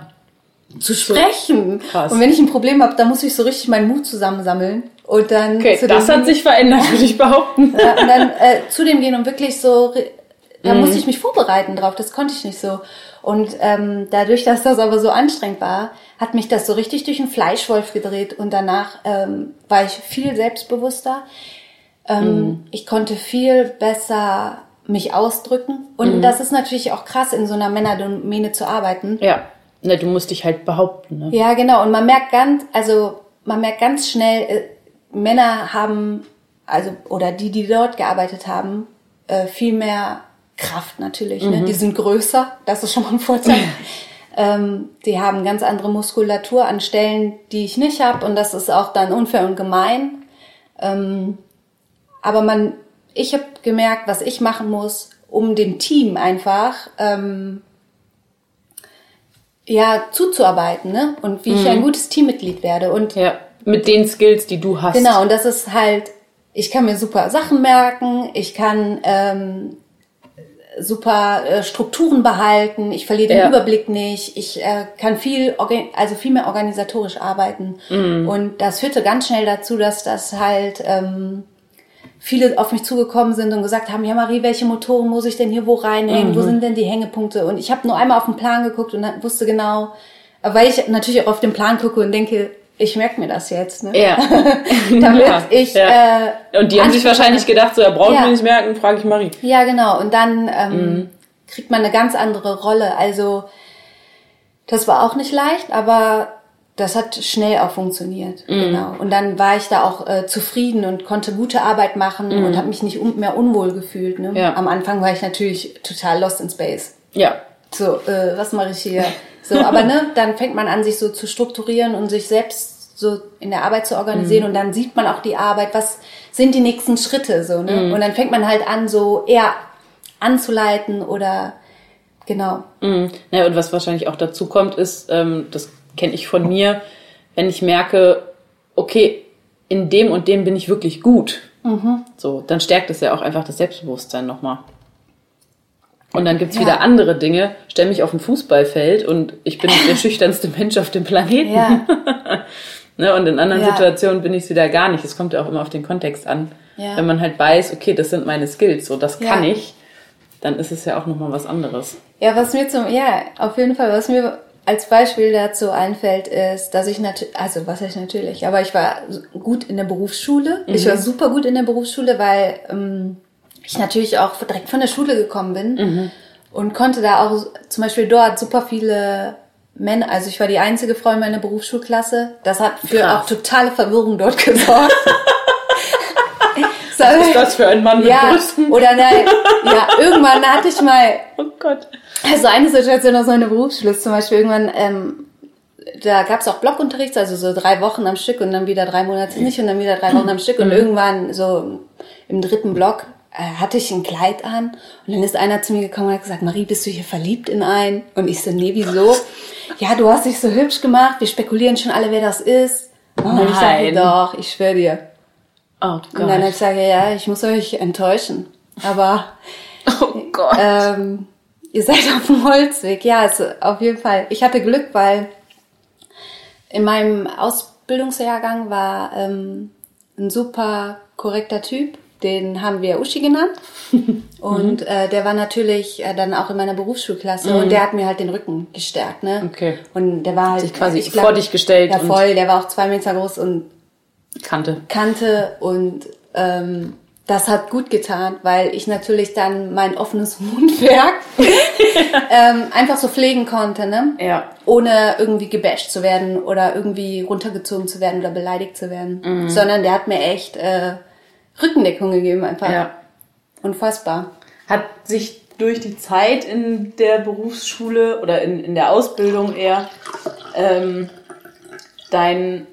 zu sprechen. Krass. Und wenn ich ein Problem habe, dann muss ich so richtig meinen Mut zusammensammeln und dann Okay, zu das hat sich verändert, würde ich behaupten. ja, und dann äh, zu dem gehen und wirklich so, da Mhm. musste ich mich vorbereiten drauf, das konnte ich nicht so. Und ähm, dadurch, dass das aber so anstrengend war, hat mich das so richtig durch einen Fleischwolf gedreht und danach ähm, war ich viel selbstbewusster. Ähm, Mhm. Ich konnte viel besser mich ausdrücken. Und das ist natürlich auch krass, in so einer Männerdomäne zu arbeiten. Ja. Ne, du musst dich halt behaupten. Ne? Ja, genau. Und man merkt ganz, also man merkt ganz schnell, äh, Männer haben, also oder die, die dort gearbeitet haben, äh, viel mehr Kraft natürlich. Ne? Die sind größer, das ist schon mal ein Vorteil. *laughs* ähm, die haben ganz andere Muskulatur an Stellen, die ich nicht habe, und das ist auch dann unfair und gemein. Ähm, aber man, ich habe gemerkt, was ich machen muss, um dem Team einfach ähm, ja zuzuarbeiten, ne? Und wie ich ein gutes Teammitglied werde. Und Ja. Mit den Skills, die du hast. Genau, und das ist halt, ich kann mir super Sachen merken, ich kann ähm, super äh, Strukturen behalten, ich verliere den Ja. Überblick nicht, ich äh, kann viel, also viel mehr organisatorisch arbeiten. Mhm. Und das führte ganz schnell dazu, dass das halt ähm, viele auf mich zugekommen sind und gesagt haben, ja Marie, welche Motoren muss ich denn hier wo reinhängen? Mhm. Wo sind denn die Hängepunkte? Und ich habe nur einmal auf den Plan geguckt und wusste genau, weil ich natürlich auch auf den Plan gucke und denke, ich merke mir das jetzt, ne? Ja. *laughs* *laughs* damit Ja, ich ja. äh, Und die haben sich wahrscheinlich gedacht, so, er braucht Ja. mir nicht merken, frage ich Marie. Ja, genau. Und dann ähm, Mhm. kriegt man eine ganz andere Rolle. Also das war auch nicht leicht, aber das hat schnell auch funktioniert. Mhm. Genau. Und dann war ich da auch äh, zufrieden und konnte gute Arbeit machen und habe mich nicht un mehr unwohl gefühlt. Ne? Mhm. Ja. Am Anfang war ich natürlich total lost in space. Ja. So, äh, was mache ich hier? So, aber ne, *laughs* dann fängt man an, sich so zu strukturieren und sich selbst so in der Arbeit zu organisieren Mhm. und dann sieht man auch die Arbeit, was sind die nächsten Schritte so, ne? Mhm. Und dann fängt man halt an, so eher anzuleiten oder genau. Mhm. Ja, und was wahrscheinlich auch dazu kommt, ist, ähm, das kenne ich von mir, wenn ich merke, okay, in dem und dem bin ich wirklich gut. So, dann stärkt es ja auch einfach das Selbstbewusstsein nochmal. Und dann gibt's Ja. wieder andere Dinge. Stell mich auf ein Fußballfeld und ich bin der *laughs* schüchternste Mensch auf dem Planeten. Ja, *laughs* Ne? Und in anderen Ja. Situationen bin ich es wieder gar nicht. Es kommt ja auch immer auf den Kontext an. Wenn man halt weiß, okay, das sind meine Skills, so das kann ich, dann ist es ja auch nochmal was anderes. ja, was mir zum, ja, auf jeden Fall, was mir als Beispiel dazu einfällt, ist, dass ich natürlich, also was heißt natürlich, aber ich war gut in der Berufsschule. Ich war super gut in der Berufsschule, weil ähm, ich natürlich auch direkt von der Schule gekommen bin und konnte da auch zum Beispiel dort super viele Männer, also ich war die einzige Frau in meiner Berufsschulklasse. Das hat für Krass. auch totale Verwirrung dort gesorgt. *laughs* Was ist das für ein Mann mit ja, Brüsten? oder nein, ja, irgendwann hatte ich mal, Oh Gott. Also eine Situation aus meiner Berufsschule ist zum Beispiel irgendwann, ähm, da gab es auch Blockunterricht, also so drei Wochen am Stück und dann wieder drei Monate nicht und dann wieder drei Wochen am Stück und irgendwann so im dritten Block äh, hatte ich ein Kleid an und dann ist einer zu mir gekommen und hat gesagt, Marie, bist du hier verliebt in einen? Und ich so, nee, wieso? Ja, du hast dich so hübsch gemacht, wir spekulieren schon alle, wer das ist. Und ich sage, Nein. doch, ich schwöre dir. Oh Und dann habe Gott. ich gesagt, ja, ich muss euch enttäuschen. Aber Oh Gott. ähm, ihr seid *laughs* auf dem Holzweg. Ja, also auf jeden Fall. Ich hatte Glück, weil in meinem Ausbildungsjahrgang war ähm, ein super korrekter Typ. Den haben wir Uschi genannt. *laughs* Und äh, der war natürlich äh, dann auch in meiner Berufsschulklasse und der hat mir halt den Rücken gestärkt, ne? Okay. Und der war halt Sich quasi ich glaub- vor dich gestellt Ja, voll. Der war auch zwei Meter groß und Kannte. kannte und ähm, das hat gut getan, weil ich natürlich dann mein offenes *laughs* Mundwerk ähm, einfach so pflegen konnte, ne? Ja. Ohne irgendwie gebasht zu werden oder irgendwie runtergezogen zu werden oder beleidigt zu werden. Mhm. Sondern der hat mir echt äh, Rückendeckung gegeben, einfach. Ja. Unfassbar. Hat sich durch die Zeit in der Berufsschule oder in, in der Ausbildung eher ähm, dein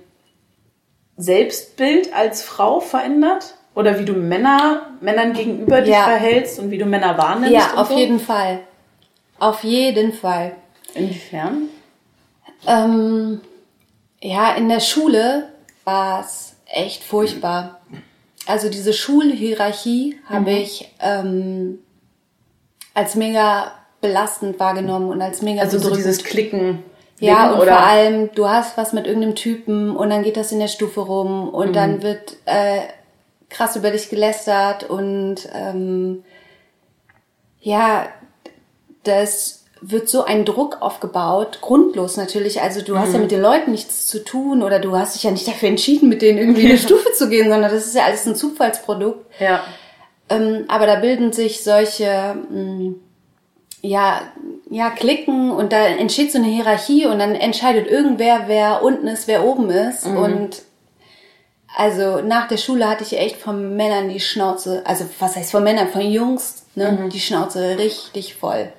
Selbstbild als Frau verändert? Oder wie du Männer, Männern gegenüber dich Ja. verhältst und wie du Männer wahrnimmst? Ja, auf so? jeden Fall. Auf jeden Fall. Inwiefern? Ähm, ja, in der Schule war es echt furchtbar. Also diese Schulhierarchie habe ich ähm, als mega belastend wahrgenommen und als mega Also so dieses Klicken. Ja, und oder? vor allem, du hast was mit irgendeinem Typen und dann geht das in der Stufe rum und Mhm. dann wird äh, krass über dich gelästert und ähm, ja, das wird so ein Druck aufgebaut, grundlos natürlich. Also du Mhm. hast ja mit den Leuten nichts zu tun oder du hast dich ja nicht dafür entschieden, mit denen irgendwie in eine *laughs* Stufe zu gehen, sondern das ist ja alles ein Zufallsprodukt. Ja. ähm, aber da bilden sich solche, mh, ja, ja, Klicken und da entsteht so eine Hierarchie und dann entscheidet irgendwer, wer unten ist, wer oben ist. Mhm. Und also nach der Schule hatte ich echt von Männern die Schnauze, also was heißt von Männern, von Jungs, ne, Mhm. die Schnauze richtig voll.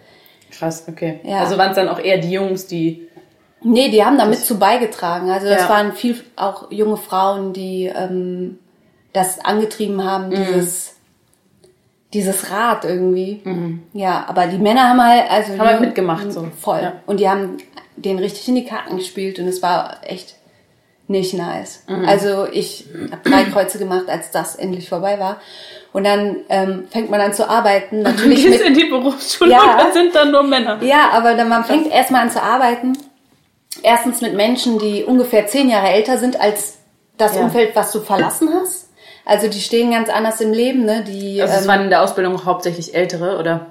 Krass, okay. Ja. Also waren es dann auch eher die Jungs, die. Nee, die haben damit zu beigetragen. Also das Ja. waren viel auch junge Frauen, die ähm, das angetrieben haben, Mhm. dieses dieses Rad irgendwie. Ja, aber die Männer haben halt also Mhm. Haben halt mitgemacht, so. voll Ja. und die haben den richtig in die Karten gespielt und es war echt nicht nice. Mhm. Also ich habe drei Kreuze gemacht, als das endlich vorbei war. Und dann ähm, fängt man an zu arbeiten, natürlich mit in die Berufsschule Ja. und das sind dann nur Männer. ja, aber dann, man fängt erstmal an zu arbeiten. Erstens mit Menschen, die ungefähr zehn Jahre älter sind als das Ja. Umfeld, was du verlassen hast. Also die stehen ganz anders im Leben, ne? Die, Also es ähm, waren in der Ausbildung hauptsächlich Ältere, oder?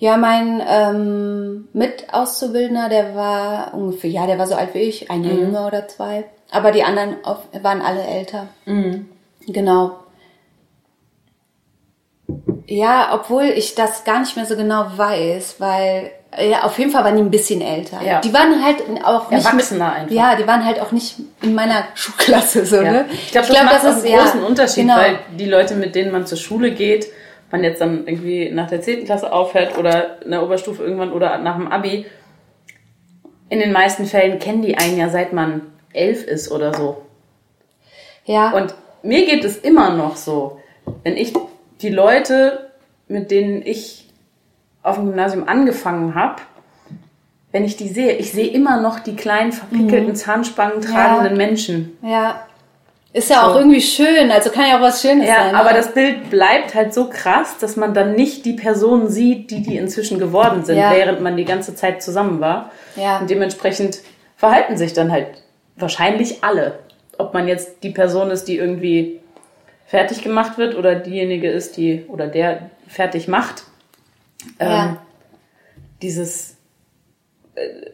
ja, mein ähm, Mitauszubildender, der war ungefähr, ja, der war so alt wie ich, ein Jahr Mhm. jünger oder zwei. Aber die anderen auf, waren alle älter. Mhm. Genau. Ja, obwohl ich das gar nicht mehr so genau weiß, weil ja, auf jeden Fall waren die ein bisschen älter. Ja. Die waren halt auch nicht Erwachsener einfach. Ja, die waren halt auch nicht in meiner *laughs* Schulklasse so, Ja. ne? Ich glaube, das glaub, macht auch einen ja, großen Unterschied, genau. weil die Leute, mit denen man zur Schule geht, man jetzt dann irgendwie nach der 10. Klasse aufhört oder in der Oberstufe irgendwann oder nach dem Abi, in den meisten Fällen kennen die einen ja seit man elf ist oder so. ja, Und mir geht es immer noch so, wenn ich die Leute, mit denen ich auf dem Gymnasium angefangen habe, wenn ich die sehe, ich sehe immer noch die kleinen verpickelten Zahnspangen tragenden Menschen. ja. Ist ja auch So. irgendwie schön, also kann ja auch was Schönes Ja, sein. aber ne? das Bild bleibt halt so krass, dass man dann nicht die Personen sieht, die die inzwischen geworden sind, Ja. während man die ganze Zeit zusammen war. Ja. Und dementsprechend verhalten sich dann halt wahrscheinlich alle. Ob man jetzt die Person ist, die irgendwie fertig gemacht wird oder diejenige ist, die oder der fertig macht. Ja. Ähm, dieses äh,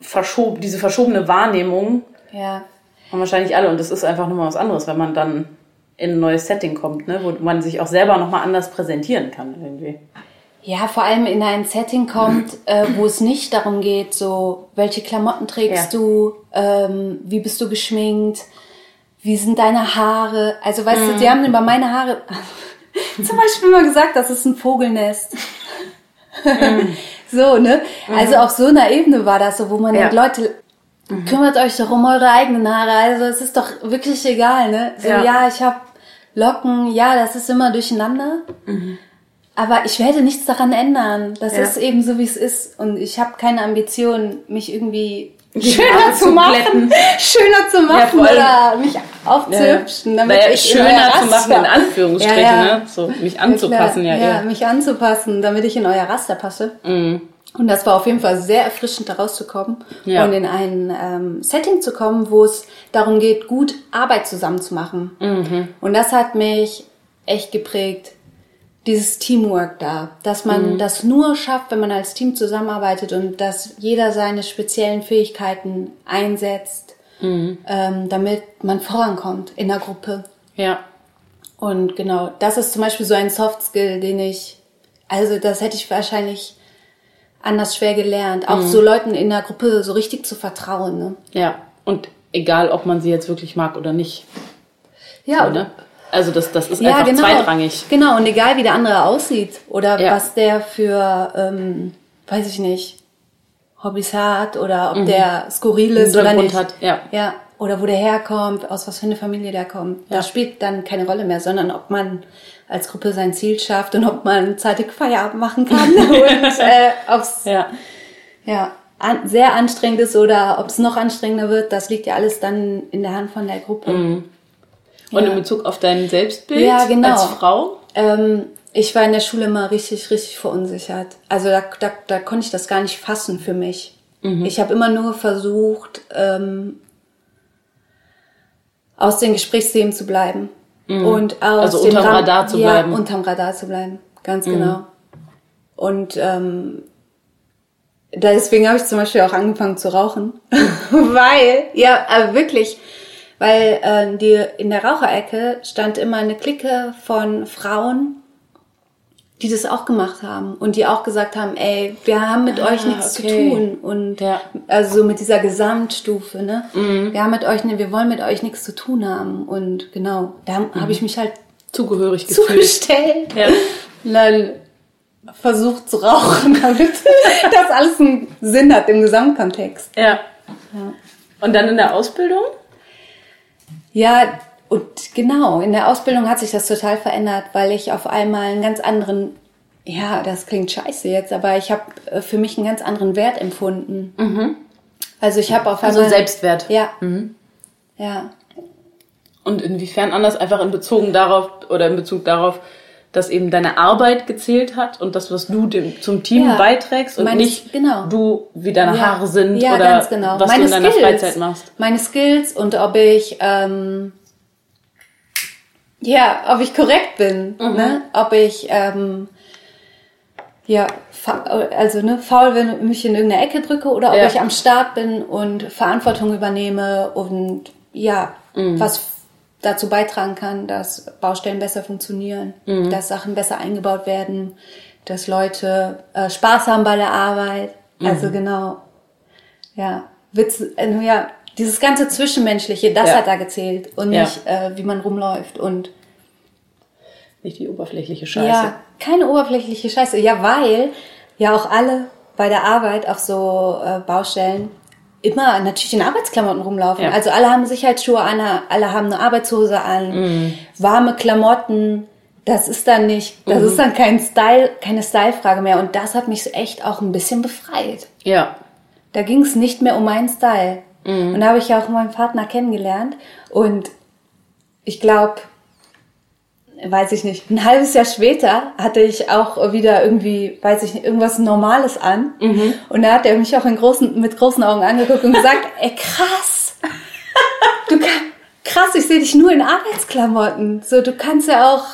verschob, diese verschobene Wahrnehmung ja. haben wahrscheinlich alle und das ist einfach nochmal was anderes, wenn man dann in ein neues Setting kommt, ne, wo man sich auch selber nochmal anders präsentieren kann irgendwie. Ja, vor allem in ein Setting kommt, *clears throat* äh, wo es nicht darum geht, so, welche Klamotten trägst Ja. du, ähm, wie bist du geschminkt, wie sind deine Haare. Also, weißt Mhm. du, die haben über meine Haare *laughs* zum Beispiel mal gesagt, das ist ein Vogelnest. Mhm. *laughs* so, ne? Also auf so einer Ebene war das so, wo man Ja. denkt, Leute, kümmert euch doch um eure eigenen Haare. Also es ist doch wirklich egal, ne? So, Ja. ja, ich habe Locken, ja, das ist immer durcheinander. Aber ich werde nichts daran ändern. Das Ja. ist eben so, wie es ist. Und ich habe keine Ambition, mich irgendwie schöner zu zu machen, schöner zu machen allem- oder mich aufzuhübschen. damit naja, ich schöner zu machen, Raster- in Anführungsstrichen, Ja, ja. ne? So, mich anzupassen, ja, ja, ja. ja, mich anzupassen, damit ich in euer Raster passe. Mhm. Und das war auf jeden Fall sehr erfrischend, da rauszukommen Ja. und in ein ähm, Setting zu kommen, wo es darum geht, gut Arbeit zusammen zu machen. Mhm. Und das hat mich echt geprägt, dieses Teamwork da, dass man Mhm. das nur schafft, wenn man als Team zusammenarbeitet und dass jeder seine speziellen Fähigkeiten einsetzt, Mhm. ähm, damit man vorankommt in der Gruppe. Ja. Und genau, das ist zum Beispiel so ein Soft Skill, den ich, also das hätte ich wahrscheinlich anders schwer gelernt, auch so Leuten in der Gruppe so richtig zu vertrauen. Ne? Ja. Und egal, ob man sie jetzt wirklich mag oder nicht. Ja, So, ne? Also das, das ist ja einfach genau. zweitrangig. Genau, und egal wie der andere aussieht oder Ja. was der für, ähm, weiß ich nicht, Hobbys hat oder ob der skurril ist oder nicht. hat, ja. Ja, oder wo der herkommt, aus was für eine Familie der kommt. Ja. Das spielt dann keine Rolle mehr, sondern ob man als Gruppe sein Ziel schafft und ob man zeitig Feierabend machen kann *laughs* und äh, ob es Ja. ja, an, sehr anstrengend ist oder ob es noch anstrengender wird, das liegt ja alles dann in der Hand von der Gruppe. Mhm. Und Ja. in Bezug auf dein Selbstbild Ja, genau. als Frau? Ähm, ich war in der Schule immer richtig, richtig verunsichert. Also da, da, da konnte ich das gar nicht fassen für mich. Mhm. Ich habe immer nur versucht, ähm, aus den Gesprächsthemen zu bleiben. Und aus Also dem unterm Ram- Radar zu ja, bleiben. Mhm. unterm Radar zu bleiben. Ganz genau. Und ähm, deswegen habe ich zum Beispiel auch angefangen zu rauchen. *laughs* weil, ja, aber wirklich, weil äh, die, in der Raucherecke stand immer eine Clique von Frauen die das auch gemacht haben und die auch gesagt haben, ey, wir haben mit Ah, euch nichts okay. zu tun und Ja. also so mit dieser Gesamtstufe, ne? Mhm. Wir haben mit euch, ne, wir wollen mit euch nichts zu tun haben und genau, da Mhm. habe ich mich halt Zugehörig *laughs* gefühlt. zugestellt Ja. und dann versucht zu rauchen, *laughs* damit das alles einen Sinn hat im Gesamtkontext. ja. Und dann in der Ausbildung? Ja, und genau, in der Ausbildung hat sich das total verändert, weil ich auf einmal einen ganz anderen, ja, das klingt scheiße jetzt, aber ich habe äh, für mich einen ganz anderen Wert empfunden. Also ich habe auf einmal... Also Selbstwert. Ja. Ja. Und inwiefern anders einfach in Bezug darauf oder in Bezug darauf, dass eben deine Arbeit gezählt hat und das, was du dem, zum Team Ja. beiträgst und Meine- nicht genau. du, wie deine ja. Haare sind ja, oder ganz genau. was meine du in deiner Skills, Freizeit machst. Meine Skills und ob ich, ähm, ja, ob ich korrekt bin, Mhm. ne? ob ich, ähm, ja, also ne, faul, wenn ich mich in irgendeine Ecke drücke oder ob Ja. ich am Start bin und Verantwortung übernehme und ja, Mhm. was dazu beitragen kann, dass Baustellen besser funktionieren, Mhm. dass Sachen besser eingebaut werden, dass Leute äh, Spaß haben bei der Arbeit. Mhm. Also genau, ja, Witz, äh, ja, dieses ganze Zwischenmenschliche, das Ja. hat da gezählt und Ja. nicht, äh, wie man rumläuft und Nicht die oberflächliche Scheiße. ja, keine oberflächliche Scheiße. Ja, weil ja auch alle bei der Arbeit auf so äh, Baustellen immer natürlich in Arbeitsklamotten rumlaufen. Ja. Also alle haben Sicherheitsschuhe an, alle haben eine Arbeitshose an, Mhm. warme Klamotten. Das ist dann nicht, das Mhm. ist dann kein Style, keine Style-Frage mehr. Und das hat mich so echt auch ein bisschen befreit. Ja. Da ging es nicht mehr um meinen Style. Und da habe ich ja auch meinen Partner kennengelernt. Und ich glaube, weiß ich nicht, ein halbes Jahr später hatte ich auch wieder irgendwie, weiß ich nicht, irgendwas Normales an. Und da hat er mich auch großen, mit großen Augen angeguckt und gesagt, *laughs* ey krass, du kann, krass, ich sehe dich nur in Arbeitsklamotten. So, du kannst ja auch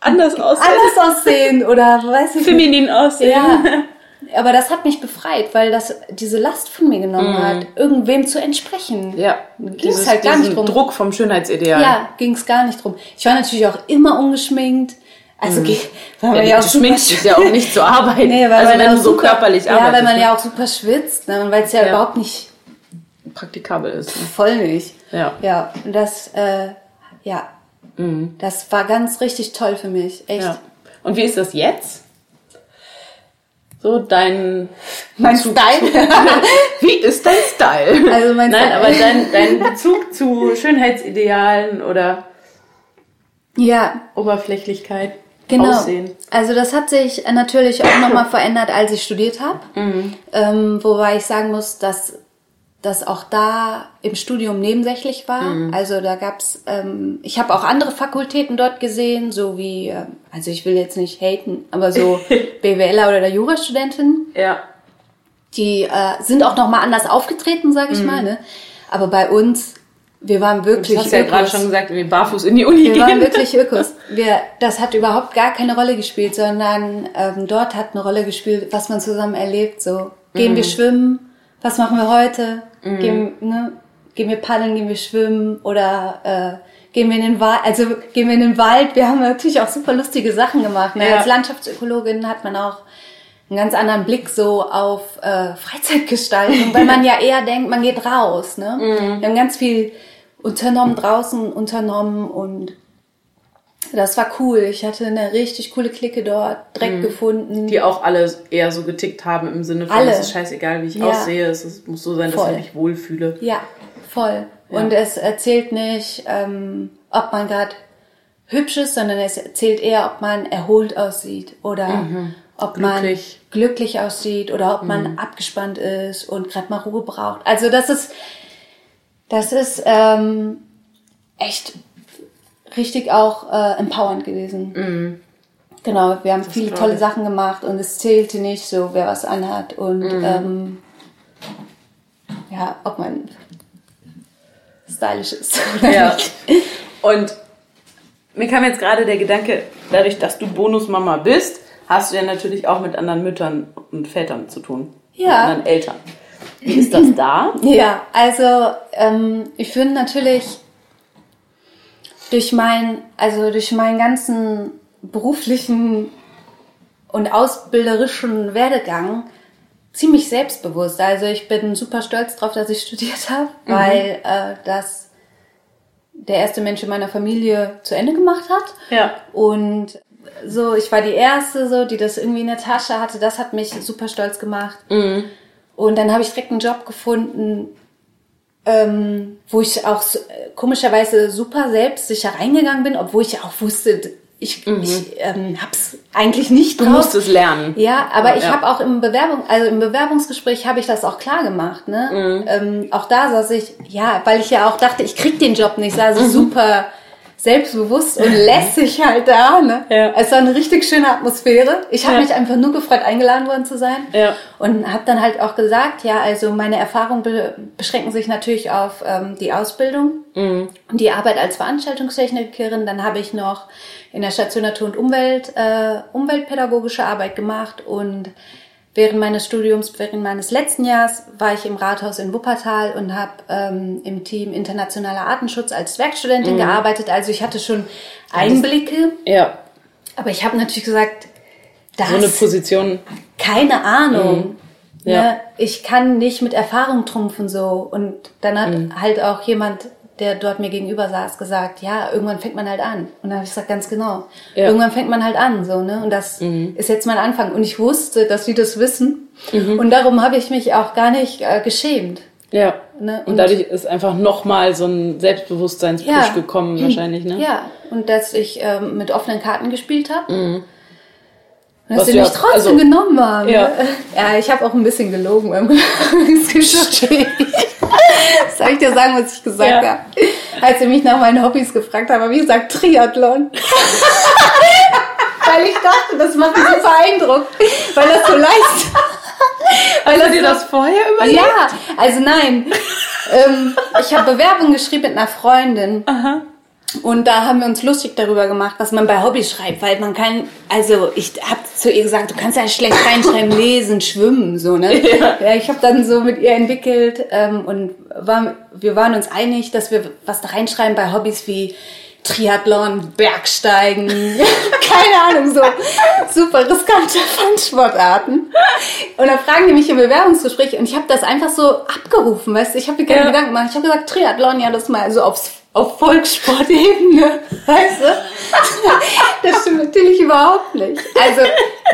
Anders aussehen. anders aussehen oder weiß ich nicht. Feminin aussehen. Ja, *laughs* aber das hat mich befreit, weil das diese Last von mir genommen hat, irgendwem zu entsprechen. Mhm. Ja. Ging es halt gar nicht drum. Druck vom Schönheitsideal. Ja, ging es gar nicht drum. Ich war natürlich auch immer ungeschminkt. Also ge- *laughs* weil man Ja, ja auch schminkst dich ja auch nicht zur Arbeit. Nee, weil also man wenn ja du so super, körperlich Ja, arbeitest. weil man ne? ja auch super schwitzt, ne? weil es ja, Ja. überhaupt nicht praktikabel ist. ne? voll nicht. Ja. Ja, und das, äh, ja, das war ganz richtig toll für mich. Echt. Mhm. ja. Und wie ist das jetzt? So dein Mein Bezug Style? *laughs* Wie ist dein Style? Also mein Nein, Style. aber dein, dein Bezug zu Schönheitsidealen oder ja, Oberflächlichkeit, Genau. Aussehen. Also das hat sich natürlich auch nochmal verändert, als ich studiert habe. Mhm. Ähm, wobei ich sagen muss, dass das auch da im Studium nebensächlich war. Mhm. Also da gab's, ähm, ich habe auch andere Fakultäten dort gesehen, so wie, ähm, also ich will jetzt nicht haten, aber so *laughs* BWLer oder Jurastudentin, Ja. die äh, sind auch nochmal anders aufgetreten, sag ich mal. Ne? Aber bei uns, wir waren Du wirklich Mhm. hast ja gerade schon gesagt, wir barfuß in die Uni Wir waren gehen. wirklich Ökos. *laughs* Wir, das hat überhaupt gar keine Rolle gespielt, sondern ähm, dort hat eine Rolle gespielt, was man zusammen erlebt. So, gehen Mhm. wir schwimmen? Was machen wir heute? Gehen, ne, gehen wir paddeln? Gehen wir schwimmen? Oder äh, gehen wir in den Wald? Also gehen wir in den Wald? Wir haben natürlich auch super lustige Sachen gemacht. Ne? Ja. Als Landschaftsökologin hat man auch einen ganz anderen Blick so auf äh, Freizeitgestaltung, weil man ja *laughs* eher denkt, man geht raus. Ne? Mhm. Wir haben ganz viel unternommen, draußen unternommen und das war cool. Ich hatte eine richtig coole Clique dort direkt gefunden. Mhm. Die auch alle eher so getickt haben im Sinne von, Alle. es ist scheißegal, wie ich Ja. aussehe, es ist, muss so sein, dass Voll. ich mich wohlfühle. Ja, voll. Ja. Und es erzählt nicht, ähm, ob man gerade hübsch ist, sondern es erzählt eher, ob man erholt aussieht oder ob Mhm. Glücklich. Mhm. man glücklich aussieht oder ob man abgespannt ist und gerade mal Ruhe braucht. Also das ist, das ist ähm, echt richtig auch äh, empowernd gewesen. Genau, wir haben viele glaub tolle. Sachen gemacht und es zählte nicht so, wer was anhat und ähm, ja, ob man stylisch ist *laughs* oder Ja. nicht. Und mir kam jetzt gerade der Gedanke, dadurch, dass du Bonusmama bist, hast du ja natürlich auch mit anderen Müttern und Vätern zu tun. Ja. Mit anderen Eltern. Wie ist das da? *laughs* Ja, also ähm, ich finde natürlich durch mein, also durch meinen ganzen beruflichen und ausbilderischen Werdegang ziemlich selbstbewusst. Also ich bin super stolz drauf, dass ich studiert habe, mhm. weil äh, das der erste Mensch in meiner Familie zu Ende gemacht hat. Ja. Und so, ich war die erste, so, die das irgendwie in der Tasche hatte. Das hat mich super stolz gemacht. Mhm. Und dann habe ich direkt einen Job gefunden, ähm, wo ich auch so, komischerweise super selbstsicher reingegangen bin, obwohl ich auch wusste, ich, mhm. ich ähm, hab's eigentlich nicht drauf. Du musst es lernen. Ja, aber ja. ich habe auch im Bewerbung, also im Bewerbungsgespräch habe ich das auch klar gemacht. Ne? Mhm. Ähm, auch da saß ich, ja, weil ich ja auch dachte, ich krieg den Job nicht, saß ich mhm. super selbstbewusst und lässig halt da. Ne? Ja. Es war eine richtig schöne Atmosphäre. Ich habe ja. mich einfach nur gefreut, eingeladen worden zu sein. Ja. Und habe dann halt auch gesagt, ja, also meine Erfahrungen be beschränken sich natürlich auf ähm, die Ausbildung mhm. und die Arbeit als Veranstaltungstechnikerin. Dann habe ich noch in der Station Natur und Umwelt äh, umweltpädagogische Arbeit gemacht und Während meines Studiums, während meines letzten Jahres, war ich im Rathaus in Wuppertal und habe ähm, im Team Internationaler Artenschutz als Werkstudentin mhm. gearbeitet. Also ich hatte schon Einblicke. Ja. Aber ich habe natürlich gesagt, das so eine Position. Keine Ahnung. Mhm. Ja. Ne? Ich kann nicht mit Erfahrung trumpfen so. Und dann hat mhm. halt auch jemand der dort mir gegenüber saß, gesagt, ja, irgendwann fängt man halt an. Und dann habe ich gesagt, ganz genau. Ja. Irgendwann fängt man halt an, so, ne? Und das mhm. ist jetzt mein Anfang. Und ich wusste, dass die das wissen. Mhm. Und darum habe ich mich auch gar nicht äh, geschämt. Ja. Ne? Und, und, dadurch ist einfach nochmal so ein Selbstbewusstseinspush ja. gekommen, *clears throat* wahrscheinlich, ne? Ja. Und dass ich ähm, mit offenen Karten gespielt habe. Mhm. Und dass sie mich trotzdem also, genommen haben. Ja, ja ich habe auch ein bisschen gelogen beim *laughs* Gespräch. *laughs* *laughs* Soll ich dir sagen, was ich gesagt ja. habe? Als sie mich nach meinen Hobbys gefragt haben, habe ich gesagt Triathlon. *laughs* weil ich dachte, das macht einen super Eindruck, weil das so leicht. Weil Hast du dir das vorher überlegt? Ja, also nein. Ähm, ich habe Bewerbung geschrieben mit einer Freundin. Aha. Und da haben wir uns lustig darüber gemacht, was man bei Hobbys schreibt, weil man kann, also ich habe zu ihr gesagt, du kannst ja schlecht reinschreiben, lesen, schwimmen, so ne. *laughs* Ja. ja ich habe dann so mit ihr entwickelt ähm, und war, wir waren uns einig, dass wir was da reinschreiben bei Hobbys wie Triathlon, Bergsteigen, *laughs* keine Ahnung, so super riskante Fangsportarten. Und dann fragen die mich im Bewerbungsgespräch und ich habe das einfach so abgerufen, weißt du, ich habe mir keine ja. Gedanken gemacht. Ich habe gesagt, Triathlon, ja, das mal so aufs auf Volkssportebene, weißt du? *laughs* Das stimmt natürlich überhaupt nicht. Also,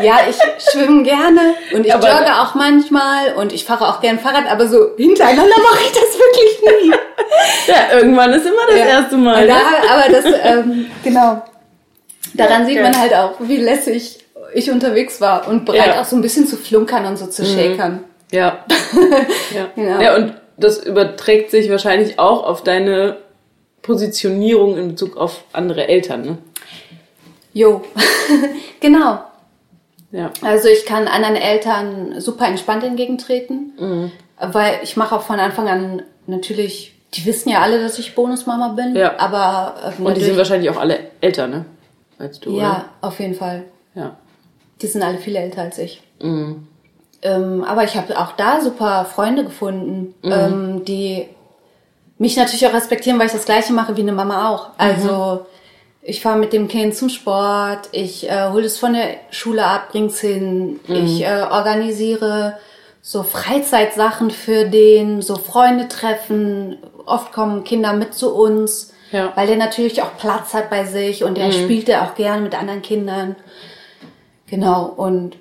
ja, ich schwimme gerne und ich aber jogge auch manchmal und ich fahre auch gern Fahrrad, aber so hintereinander mache ich das wirklich nie. Ja, irgendwann ist immer das ja. erste Mal. Ne? Da, aber das, ähm, genau. Daran okay. sieht man halt auch, wie lässig ich unterwegs war und bereit ja. auch so ein bisschen zu flunkern und so zu mhm. shakern. Ja. *laughs* ja. genau. ja, und das überträgt sich wahrscheinlich auch auf deine Positionierung in Bezug auf andere Eltern, ne? Jo, *laughs* genau. Ja. Also ich kann anderen Eltern super entspannt entgegentreten, mhm. weil ich mache auch von Anfang an natürlich, die wissen ja alle, dass ich Bonusmama bin, ja. aber äh, und die sind wahrscheinlich auch alle älter, ne? Als du. Ja, oder? auf jeden Fall. Ja. Die sind alle viel älter als ich. Mhm. Ähm, aber ich habe auch da super Freunde gefunden, mhm. ähm, die mich natürlich auch respektieren, weil ich das Gleiche mache wie eine Mama auch. Also mhm. ich fahre mit dem Kind zum Sport, ich äh, hole es von der Schule ab, bring's hin, mhm. ich äh, organisiere so Freizeitsachen für den, so Freunde treffen. Oft kommen Kinder mit zu uns, ja. weil der natürlich auch Platz hat bei sich und der mhm. spielt ja auch gern mit anderen Kindern. Genau, und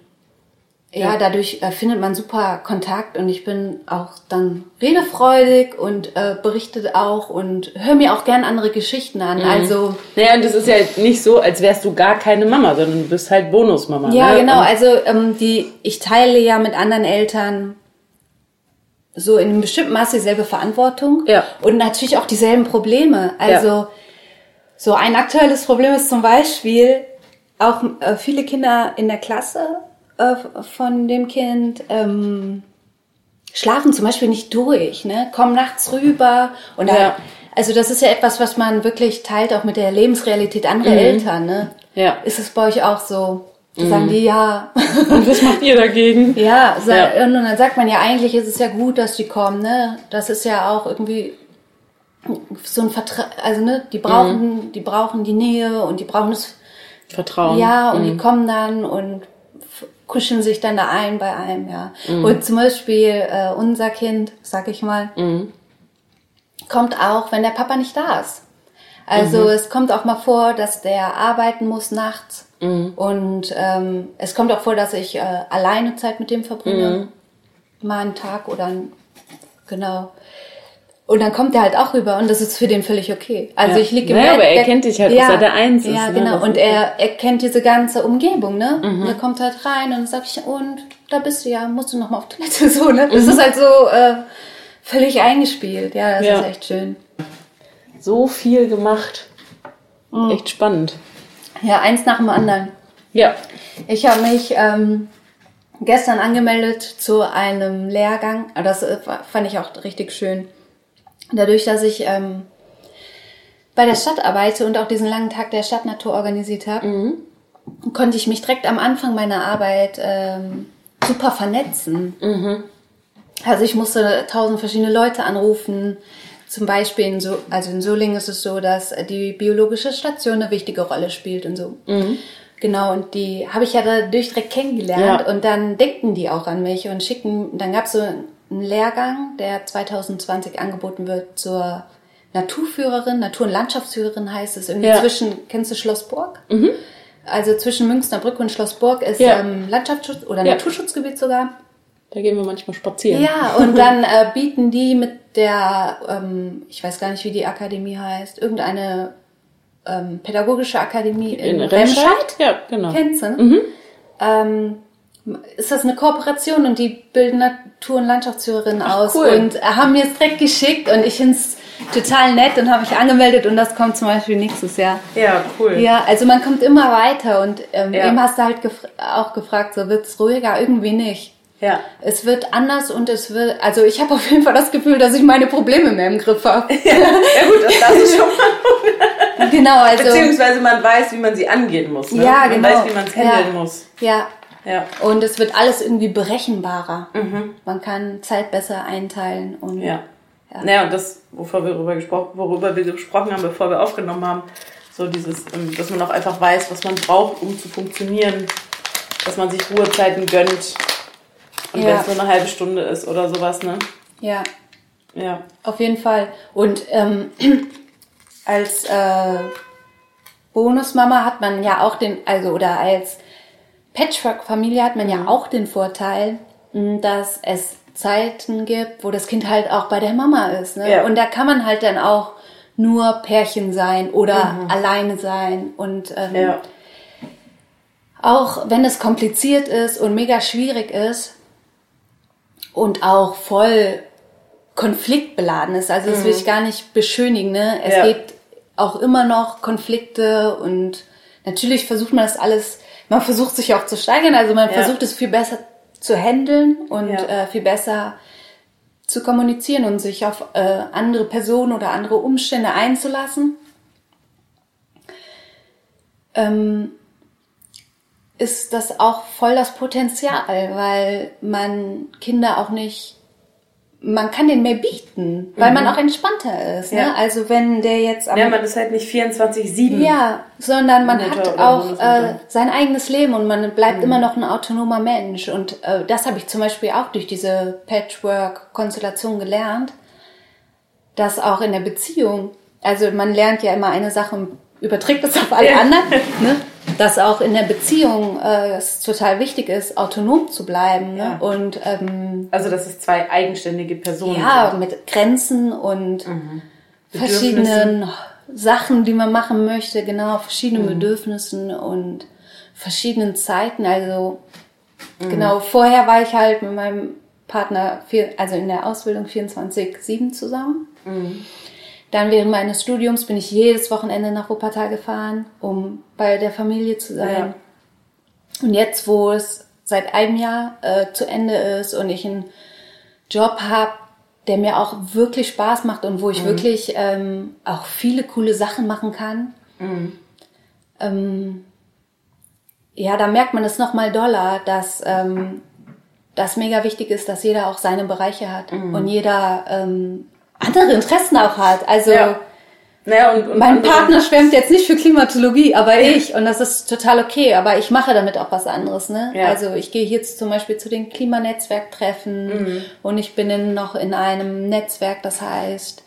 ja, dadurch äh, findet man super Kontakt und ich bin auch dann redefreudig und äh, berichtet auch und höre mir auch gern andere Geschichten an. Mhm. Also naja, und es ist ja nicht so, als wärst du gar keine Mama, sondern du bist halt Bonusmama. Ja, ne? genau. Und also ähm, die, ich teile ja mit anderen Eltern so in einem bestimmten Maße dieselbe Verantwortung ja. und natürlich auch dieselben Probleme. Also ja. so ein aktuelles Problem ist zum Beispiel auch äh, viele Kinder in der Klasse äh, von dem Kind ähm, schlafen zum Beispiel nicht durch, ne? kommen nachts rüber und ja. da, also das ist ja etwas, was man wirklich teilt auch mit der Lebensrealität anderer mhm. Eltern. Ne? Ja. Ist es bei euch auch so? Mhm. Sagen die ja. *laughs* Und was macht ihr dagegen? Ja, ja, und dann sagt man ja, eigentlich ist es ja gut, dass die kommen, ne? Das ist ja auch irgendwie so ein Vertrag, also ne, die brauchen, mhm. die brauchen die Nähe und die brauchen das Vertrauen. Ja, und die mhm. kommen dann und kuscheln sich dann da ein bei einem, ja. Und zum Beispiel äh, unser Kind, sag ich mal, kommt auch, wenn der Papa nicht da ist. Also es kommt auch mal vor, dass der arbeiten muss nachts. Und ähm, es kommt auch vor, dass ich äh, alleine Zeit mit dem verbringe. Mal einen Tag oder ein, genau. Und dann kommt er halt auch rüber und das ist für den völlig okay. Also Ja. ich liege im Naja, Bett. aber er kennt dich halt, dass er der Eins ist, Ja, ne? genau. Das Und er, er kennt diese ganze Umgebung, ne? Mhm. Und er kommt halt rein und dann sag ich, und da bist du ja, musst du noch mal auf Toilette, *laughs* so, ne? Mhm. Das ist halt so äh, völlig eingespielt. Ja, das Ja. ist echt schön. So viel gemacht. Mhm. Echt spannend. Ja, eins nach dem anderen. Ja. Ich habe mich ähm, gestern angemeldet zu einem Lehrgang. Das äh, fand ich auch richtig schön. Dadurch, dass ich ähm, bei der Stadt arbeite und auch diesen langen Tag der Stadtnatur organisiert habe, konnte ich mich direkt am Anfang meiner Arbeit ähm, super vernetzen. Also ich musste tausend verschiedene Leute anrufen. Zum Beispiel in so, also in Solingen ist es so, dass die biologische Station eine wichtige Rolle spielt und so. Genau, und die habe ich ja dadurch direkt kennengelernt Ja. und dann denken die auch an mich und schicken, dann gab es so einen Lehrgang, der 2020 angeboten wird zur Naturführerin, Natur- und Landschaftsführerin heißt es. Irgendwie Ja. zwischen, kennst du Schlossburg? Also zwischen Münsterbrück und Schlossburg ist Ja. ähm, Landschaftsschutz oder Ja. Naturschutzgebiet sogar. Da gehen wir manchmal spazieren. Ja, und dann äh, bieten die mit der, ähm, ich weiß gar nicht, wie die Akademie heißt, irgendeine ähm, pädagogische Akademie in, In Remscheid. Ja, genau. Kennst du? ne? Ähm, ist das eine Kooperation und die bilden Natur- und Landschaftsführerinnen aus cool. und haben mir es direkt geschickt und ich finde es total nett und habe mich angemeldet und das kommt zum Beispiel nächstes Jahr. Ja, cool. Ja, also man kommt immer weiter und ähm, Ja. eben hast du halt gef auch gefragt, so wird's ruhiger? Irgendwie nicht. Ja. Es wird anders und es wird, also ich habe auf jeden Fall das Gefühl, dass ich meine Probleme mehr im Griff habe. *laughs* Ja gut, das, das ist schon mal. genau, also Beziehungsweise man weiß, wie man sie angehen muss. Ne? Ja, man genau. weiß, wie man es handeln Ja. muss. ja, Ja. und es wird alles irgendwie berechenbarer. Man kann Zeit besser einteilen und Ja. Naja, und das, wovor wir darüber gesprochen, worüber wir gesprochen haben, bevor wir aufgenommen haben, so dieses, ähm, dass man auch einfach weiß, was man braucht, um zu funktionieren, dass man sich Ruhezeiten gönnt. Und Ja. wenn es nur eine halbe Stunde ist oder sowas, ne? ja, Ja. auf jeden Fall. Und ähm, *clears throat* als äh, Bonusmama hat man ja auch den, also oder als Patchwork-Familie hat man ja auch den Vorteil, mh, dass es Zeiten gibt, wo das Kind halt auch bei der Mama ist. Ne? Ja. Und da kann man halt dann auch nur Pärchen sein oder alleine sein. Und ähm, Ja. auch wenn es kompliziert ist und mega schwierig ist und auch voll konfliktbeladen ist, also das will ich gar nicht beschönigen, ne? Es Mhm. Ja. gibt auch immer noch Konflikte und natürlich versucht man das alles, man versucht sich auch zu steigern, also man Ja. versucht es viel besser zu handeln und Ja. äh, viel besser zu kommunizieren und sich auf äh, andere Personen oder andere Umstände einzulassen. Ähm, ist das auch voll das Potenzial, weil man Kinder auch nicht, man kann denen mehr bieten, weil man auch entspannter ist. Mhm. Ja. Ne? Also wenn der jetzt am Ja, man ist halt nicht 24-7. ja, sondern man hat auch äh, sein eigenes Leben und man bleibt Mhm. immer noch ein autonomer Mensch. Und äh, das habe ich zum Beispiel auch durch diese Patchwork-Konstellation gelernt, dass auch in der Beziehung, also man lernt ja immer eine Sache und überträgt es auf alle Ja. anderen, ne? *laughs* dass auch in der Beziehung äh, es total wichtig ist, autonom zu bleiben. Ne? Ja. Und ähm, Also, dass es zwei eigenständige Personen ja, sind. mit Grenzen und Mhm. verschiedenen Sachen, die man machen möchte, genau, verschiedenen Mhm. Bedürfnissen und verschiedenen Zeiten. Also Mhm. genau, vorher war ich halt mit meinem Partner, vier, also in der Ausbildung 24-7 zusammen. Mhm. Dann während meines Studiums bin ich jedes Wochenende nach Wuppertal gefahren, um bei der Familie zu sein. Und jetzt, wo es seit einem Jahr äh, zu Ende ist und ich einen Job habe, der mir auch wirklich Spaß macht und wo ich wirklich ähm, auch viele coole Sachen machen kann, ähm, ja, da merkt man es nochmal doller, dass ähm, das mega wichtig ist, dass jeder auch seine Bereiche hat und jeder ähm, andere Interessen auch hat. Also Ja. Naja, und, und mein Partner schwärmt jetzt nicht für Klimatologie, aber ich. Und das ist total okay. Aber ich mache damit auch was anderes. Ne? Ja. Also ich gehe jetzt zum Beispiel zu den Klimanetzwerktreffen Mhm. und ich bin in, noch in einem Netzwerk, das heißt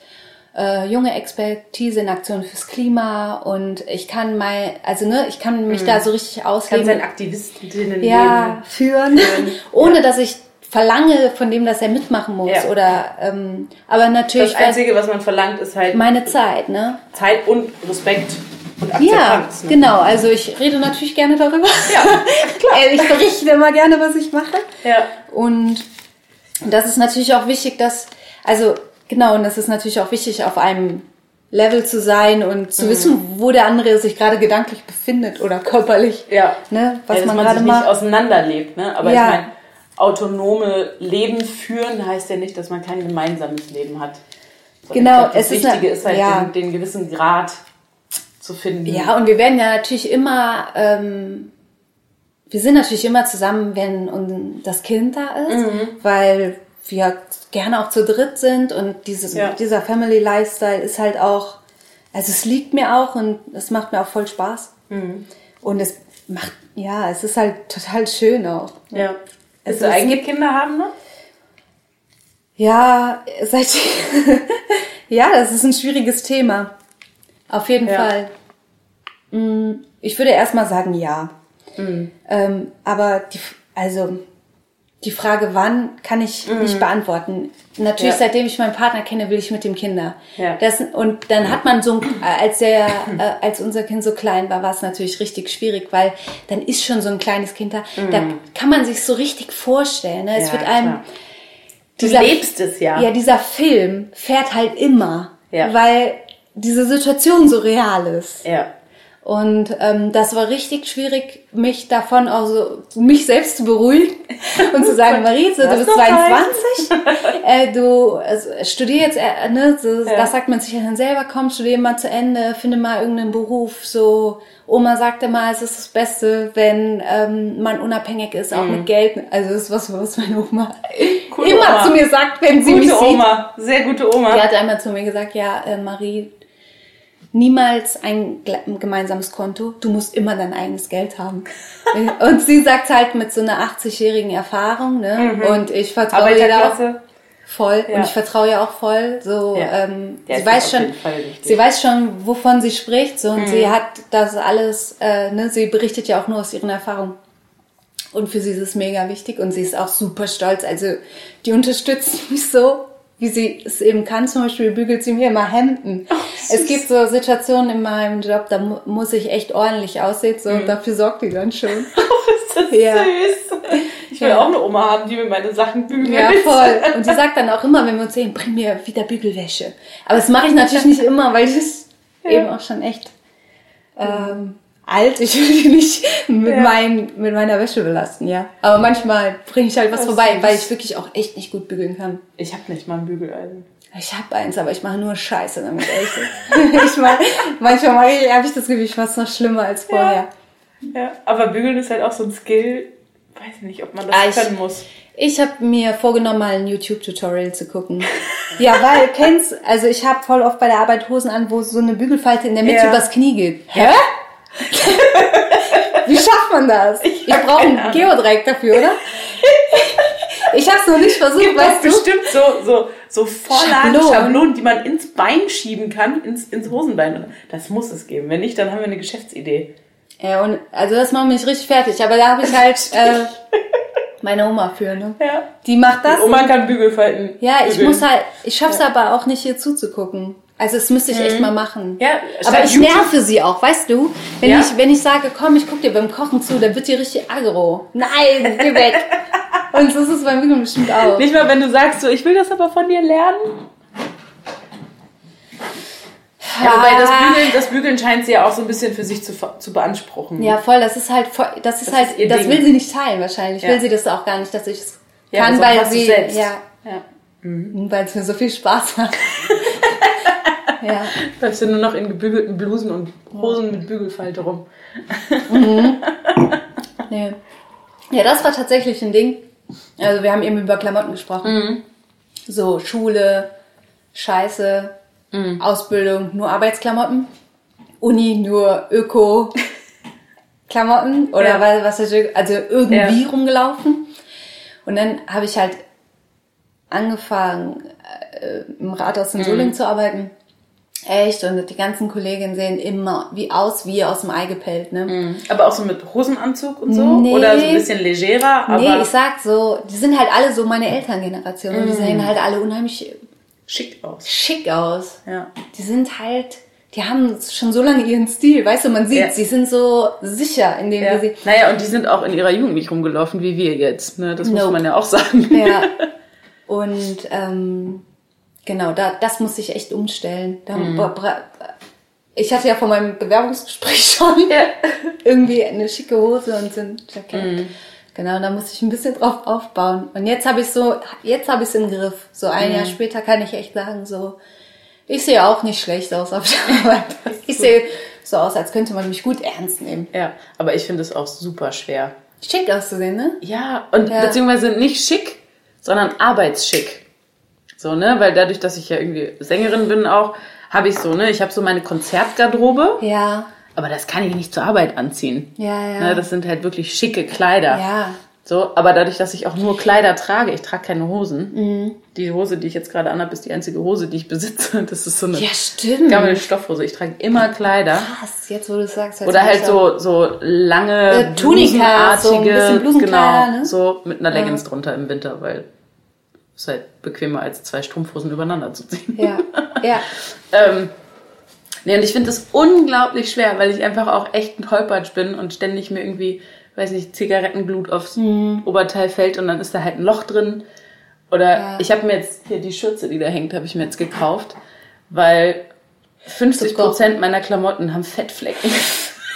äh, junge Expertise in Aktion fürs Klima. Und ich kann mal, also ne, ich kann mich da so richtig Mhm. kann ausleben. sein Aktivistinnen ja, führen, *laughs* ohne dass ich verlange von dem, dass er mitmachen muss. Ja. Oder ähm, aber natürlich Das Einzige, was man verlangt, ist halt meine Zeit, ne? Zeit und Respekt und Ja, Akzeptanz. ne? genau. Also ich rede natürlich gerne darüber. Ja, *laughs* klar. Äh, ich berichte immer gerne, was ich mache. Ja. Und das ist natürlich auch wichtig, dass, also genau, und das ist natürlich auch wichtig, auf einem Level zu sein und Mhm. zu wissen, wo der andere sich gerade gedanklich befindet oder körperlich. Ja. Ne, was ja, man man, gerade sich nicht macht. auseinanderlebt. Ne? Aber Ja. ich meine, autonome Leben führen heißt ja nicht, dass man kein gemeinsames Leben hat. Sondern Genau, glaub, das es ist Wichtige eine- ist halt, ja. den, den gewissen Grad zu finden. Ja, und wir werden ja natürlich immer, ähm, wir sind natürlich immer zusammen, wenn das Kind da ist, Mhm. weil wir gerne auch zu dritt sind und dieses, Ja. dieser Family Lifestyle ist halt auch, also es liegt mir auch und es macht mir auch voll Spaß. Mhm. Und es macht, ja, es ist halt total schön auch. ja. Willst du eigene Kinder haben noch? Ja, seit, *laughs* ja, das ist ein schwieriges Thema. Auf jeden Ja. Fall. Mm, Ich würde erstmal sagen, ja. Mhm. Ähm, aber die, also, die Frage, wann, kann ich nicht beantworten. Natürlich, Mhm. Ja. seitdem ich meinen Partner kenne, will ich mit dem Kinder. Ja. Das, und dann hat man so, ein- äh, als der, äh, als unser Kind so klein war, war es natürlich richtig schwierig, weil dann ist schon so ein kleines Kind da. Da kann man sich so richtig vorstellen. Ne? Es Mhm. Ja, wird einem, klar. Du dieser- lebst es ja. ja, dieser Film fährt halt immer, Ja. weil diese Situation so real ist. Ja. Und ähm, das war richtig schwierig, mich davon auch so, mich selbst zu beruhigen *laughs* und zu sagen, Maritze, du bist noch 22, *laughs* äh, du also, studier jetzt, äh, ne, so, Ja. das sagt man sich ja dann selber, komm, studier mal zu Ende, finde mal irgendeinen Beruf, so, Oma sagte mal, es ist das Beste, wenn ähm, man unabhängig ist, auch mit Geld. Also das ist was, was meine Oma Mhm. Coole immer Oma. zu mir sagt, wenn sie mich Gute sieht. Oma. Sehr gute Oma. Die hat einmal zu mir gesagt, ja, äh, Marie, niemals ein gemeinsames Konto. Du musst immer dein eigenes Geld haben. *laughs* und sie sagt halt mit so einer 80-jährigen Erfahrung, ne? Und ich vertraue ihr da auch voll. Ja. Und ich vertraue ihr auch voll. So, Ja. ähm, Ja, sie weiß schon, sie weiß schon, wovon sie spricht. So, und Mhm. sie hat das alles, äh, ne? Sie berichtet ja auch nur aus ihren Erfahrungen. Und für sie ist es mega wichtig und sie ist auch super stolz. Also die unterstützt *laughs* mich so, wie sie es eben kann. Zum Beispiel bügelt sie mir immer Hemden. es gibt so Situationen in meinem Job, da mu muss ich echt ordentlich aussehen. So, und dafür sorgt die dann schon. *laughs* ist das Ja. süß. Ich will Ja. auch eine Oma haben, die mir meine Sachen bügelt. Ja, *laughs* voll. Und sie sagt dann auch immer, wenn wir uns sehen, bring mir wieder Bügelwäsche. Aber das mache ich natürlich nicht immer, weil ich ist eben auch schon echt ähm, alt. Ich will die nicht mit, Ja. mein, mit meiner Wäsche belasten, ja. Aber manchmal bringe ich halt was Das vorbei, weil ich wirklich auch echt nicht gut bügeln kann. Ich habe nicht mal ein Bügeleisen. Ich habe eins, aber ich mache nur Scheiße damit, echt. *laughs* ich mein, manchmal mache ich, habe ich das Gefühl, ich fast noch schlimmer als vorher. Ja, aber Bügeln ist halt auch so ein Skill. Weiß ich nicht, ob man das Ah, ich- können muss. Ich habe mir vorgenommen, mal ein YouTube-Tutorial zu gucken. *laughs* ja, weil, kennst, also ich habe voll oft bei der Arbeit Hosen an, wo so eine Bügelfalte in der Mitte Ja. übers Knie geht. Hä? Wie schafft man das? Ich, hab brauche keine ein Ahnung. Geodreieck dafür, oder? ich habe es noch nicht versucht, gibt weißt du? bestimmt so, so, so Vorlagen, Schablonen. Schablonen. die man ins Bein schieben kann, ins, ins Hosenbein. Das muss es geben. Wenn nicht, dann haben wir eine Geschäftsidee. Ja, und also das macht mich richtig fertig. Aber da habe ich halt *laughs* äh, meine Oma für, ne? Ja. Die macht das. Die Oma kann Bügelfalten. Ja, ich bügeln. muss halt, ich schaff's aber auch nicht hier zuzugucken. Also das müsste ich echt mal machen. Mhm. Ja, aber ich YouTube- nerve sie auch, weißt du? Wenn Ja? ich wenn ich sage, komm, ich guck dir beim Kochen zu, dann wird die richtig aggro. Nein, geh weg. *laughs* Und so ist es beim Bügeln bestimmt auch. Nicht mal, wenn du sagst, so, ich will das aber von dir lernen. Ja, wobei das Bügeln, das Bügeln scheint sie ja auch so ein bisschen für sich zu, zu beanspruchen. Ja, voll, das ist halt voll, das ist Das halt, ist das Ding. will sie nicht teilen wahrscheinlich. Ja. Will sie das auch gar nicht, dass ich es Ja, kann, aber so weil sie, ja, ja. weil es mir so viel Spaß macht. *laughs* ja. *laughs* Läufst du nur noch in gebügelten Blusen und Hosen mit Bügelfalte rum. Nee. Ja, das war tatsächlich ein Ding. Also wir haben eben über Klamotten gesprochen. So Schule, Scheiße, Ausbildung nur Arbeitsklamotten, Uni nur Öko Klamotten oder Ja. was, was also irgendwie Ja. rumgelaufen. Und dann habe ich halt angefangen, äh, im Rathaus Mhm. in Solingen zu arbeiten. Echt, und die ganzen Kolleginnen sehen immer wie aus, wie aus dem Ei gepellt, ne? Aber auch so mit Hosenanzug und so? Nee. Oder so ein bisschen legerer, aber nee, ich sag so, die sind halt alle so meine Elterngeneration und die Mhm. sehen halt alle unheimlich schick aus. schick aus. Ja. Die sind halt, die haben schon so lange ihren Stil, weißt du, man sieht, Ja. sie sind so sicher in dem, Ja. wie sie. Naja, und die sind auch in ihrer Jugend nicht rumgelaufen wie wir jetzt. Ne? Das muss Nope. man ja auch sagen. Ja. *laughs* Und ähm, genau, da, das muss ich echt umstellen. Da, Mhm. Ich hatte ja von meinem Bewerbungsgespräch *laughs* schon Ja. irgendwie eine schicke Hose und so ein Jackett. Mhm. Genau, da muss ich ein bisschen drauf aufbauen. Und jetzt habe ich so, jetzt habe ich es im Griff. So ein Mhm. Jahr später kann ich echt sagen, so, ich sehe auch nicht schlecht aus auf der *laughs* Arbeit. *laughs* Ich sehe so aus, als könnte man mich gut ernst nehmen. ja, aber ich finde es auch super schwer. Schick auszusehen, ne? Ja, und Ja. beziehungsweise nicht schick, sondern arbeitsschick. So, ne? Weil dadurch, dass ich ja irgendwie Sängerin bin auch, habe ich so, ne? Ich habe so meine Konzertgarderobe, Ja, aber das kann ich nicht zur Arbeit anziehen. ja, ja. Ne? Das sind halt wirklich schicke Kleider. ja. So, aber dadurch, dass ich auch nur Kleider trage, ich trage keine Hosen. Mhm. Die Hose, die ich jetzt gerade anhabe, ist die einzige Hose, die ich besitze. *laughs* Das ist so eine Ja, stimmt. gammel Stoffhose. Ich trage immer Kleider. Krass, jetzt wo du es sagst. Oder halt so, so lange, Äh, Tunika, so ein bisschen Blusenkleider, genau, ne? so mit einer Leggings drunter im Winter, weil es halt bequemer als zwei Strumpfhosen übereinander zu ziehen. Ja, ja. *laughs* Ähm, nee, und ich finde das unglaublich schwer, weil ich einfach auch echt ein Holpert bin und ständig mir irgendwie, weiß nicht, Zigarettenglut aufs Mhm. Oberteil fällt und dann ist da halt ein Loch drin. Oder Ja. ich habe mir jetzt hier die Schürze, die da hängt, habe ich mir jetzt gekauft, weil 50 Prozent meiner Klamotten haben Fettflecken.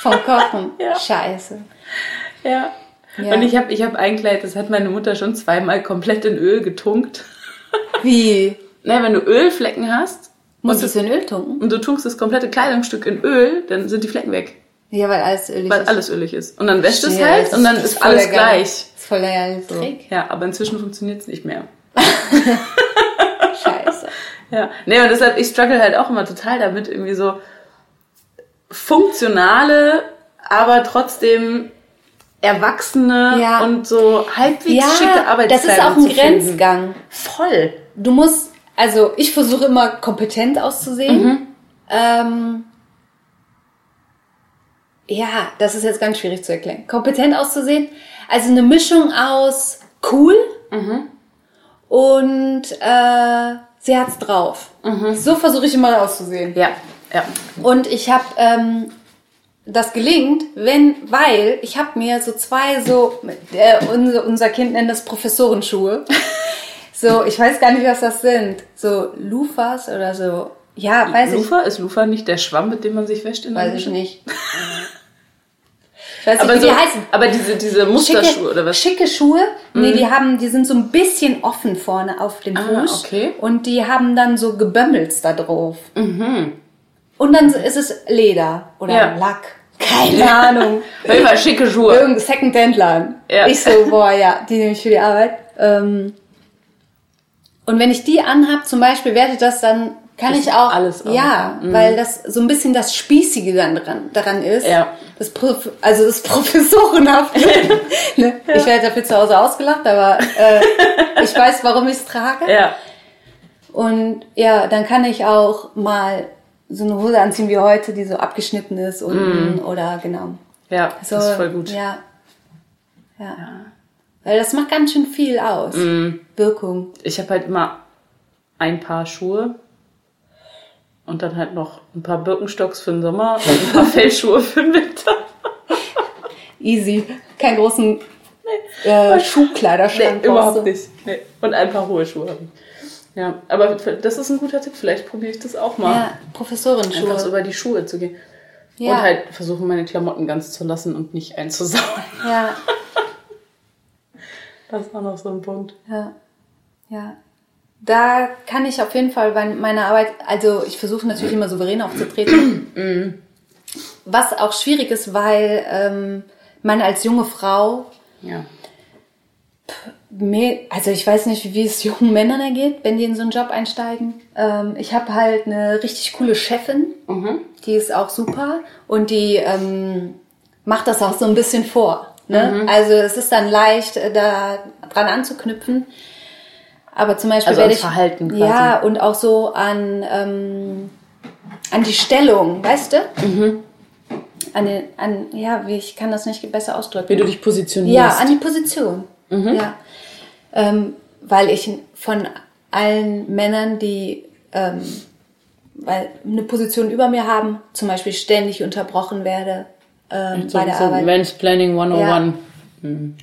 Vom Kochen. *laughs* Ja. Scheiße. ja. Ja. Und ich habe ich hab ein Kleid, das hat meine Mutter schon zweimal komplett in Öl getunkt. *laughs* Wie? Na, wenn du Ölflecken hast Musst du es in Öl tunken? und du tunkst das komplette Kleidungsstück in Öl, dann sind die Flecken weg. Ja, weil alles ölig Weil ist. alles ölig ist. Und dann wäscht es Ja, halt und dann ist voll alles gleich. Das ist voll der geile Trick. Ja, aber inzwischen funktioniert es nicht mehr. Scheiße. *laughs* Ja. Nee, und deshalb, ich struggle halt auch immer total damit, irgendwie so funktionale, aber trotzdem erwachsene Ja. und so halbwegs Ja, schicke das Arbeitskleidung ist auch ein. Grenzgang. Voll. Du musst, also ich versuche immer kompetent auszusehen. Mhm. Ähm, ja, das ist jetzt ganz schwierig zu erklären. Kompetent auszusehen, also eine Mischung aus cool Mhm. und äh, sie hat's drauf. So versuche ich immer auszusehen. Ja, ja. Und ich habe, ähm, das gelingt, wenn, weil ich habe mir so zwei so, äh, unser, unser Kind nennt das Professorenschuhe. *laughs* so, ich weiß gar nicht, was das sind. So Lufas oder so. Ja, weiß ich, Lufa? Ist Lufa nicht der Schwamm, mit dem man sich wäscht in der weiß ich Dusche? nicht. *laughs* Ich weiß Aber, nicht, wie so, die heißen. aber diese, diese Musterschuhe oder was? Mhm. Schicke Schuhe. Nee, die haben, die sind so ein bisschen offen vorne auf dem Ah, Fuß. okay. Und die haben dann so Gebömmels da drauf. Mhm. Und dann ist es Leder oder Ja. Lack. Keine *laughs* Ahnung. Auf jeden Fall schicke Schuhe. Irgendein Second-Hand-Laden. Ja. Ich so, boah, ja, die nehme ich für die Arbeit. Ähm, und wenn ich die anhab, zum Beispiel, werde das dann, kann Ist ich auch, alles auch. ja, weil das so ein bisschen das Spießige dann dran, daran ist. Ja. Das Prof also das *laughs* Professorenhafte. ne? Ich werde dafür zu Hause ausgelacht, aber äh, ich weiß, warum ich es trage. Ja. Und ja, dann kann ich auch mal so eine Hose anziehen wie heute, die so abgeschnitten ist unten oder genau. Ja, So, das ist voll gut. Ja. ja. Weil das macht ganz schön viel aus. Mm. Wirkung. Ich habe halt immer ein Paar Schuhe und dann halt noch ein paar Birkenstocks für den Sommer und ein paar *laughs* Fellschuhe für den Winter. Easy. Keinen großen äh, Schuhkleiderschrank. Nee, überhaupt du. nicht. Nee. Und ein paar hohe Schuhe habe ich. Ja, aber das ist ein guter Tipp. Vielleicht probiere ich das auch mal. Ja, Professorenschuhe. Einfach so über die Schuhe zu gehen. Ja. Und halt versuchen, meine Klamotten ganz zu lassen und nicht einzusauen. *laughs* Ja, *laughs* Das war noch so ein Punkt. ja, ja. Da kann ich auf jeden Fall bei meiner Arbeit, also ich versuche natürlich immer souverän aufzutreten. *clears throat* Was auch schwierig ist, weil ähm, man als junge Frau Ja. Also ich weiß nicht, wie es *laughs* jungen Männern ergeht, wenn die in so einen Job einsteigen. Ähm, ich habe halt eine richtig coole Chefin, die ist auch super und die ähm, macht das auch so ein bisschen vor. Ne? Also es ist dann leicht, äh, da dran anzuknüpfen. Aber zum Beispiel Also werde ich Verhalten quasi. ja und auch so an ähm, an die Stellung, weißt du? Mhm. An, den, an ja, wie ich kann das nicht besser ausdrücken. Wie du dich positionierst. Ja, an die Position. Mhm. Ja. Ähm, weil ich von allen Männern, die ähm, weil eine Position über mir haben, zum Beispiel ständig unterbrochen werde ähm, so, bei der so Arbeit. Mansplaining 101. Ja. Hm.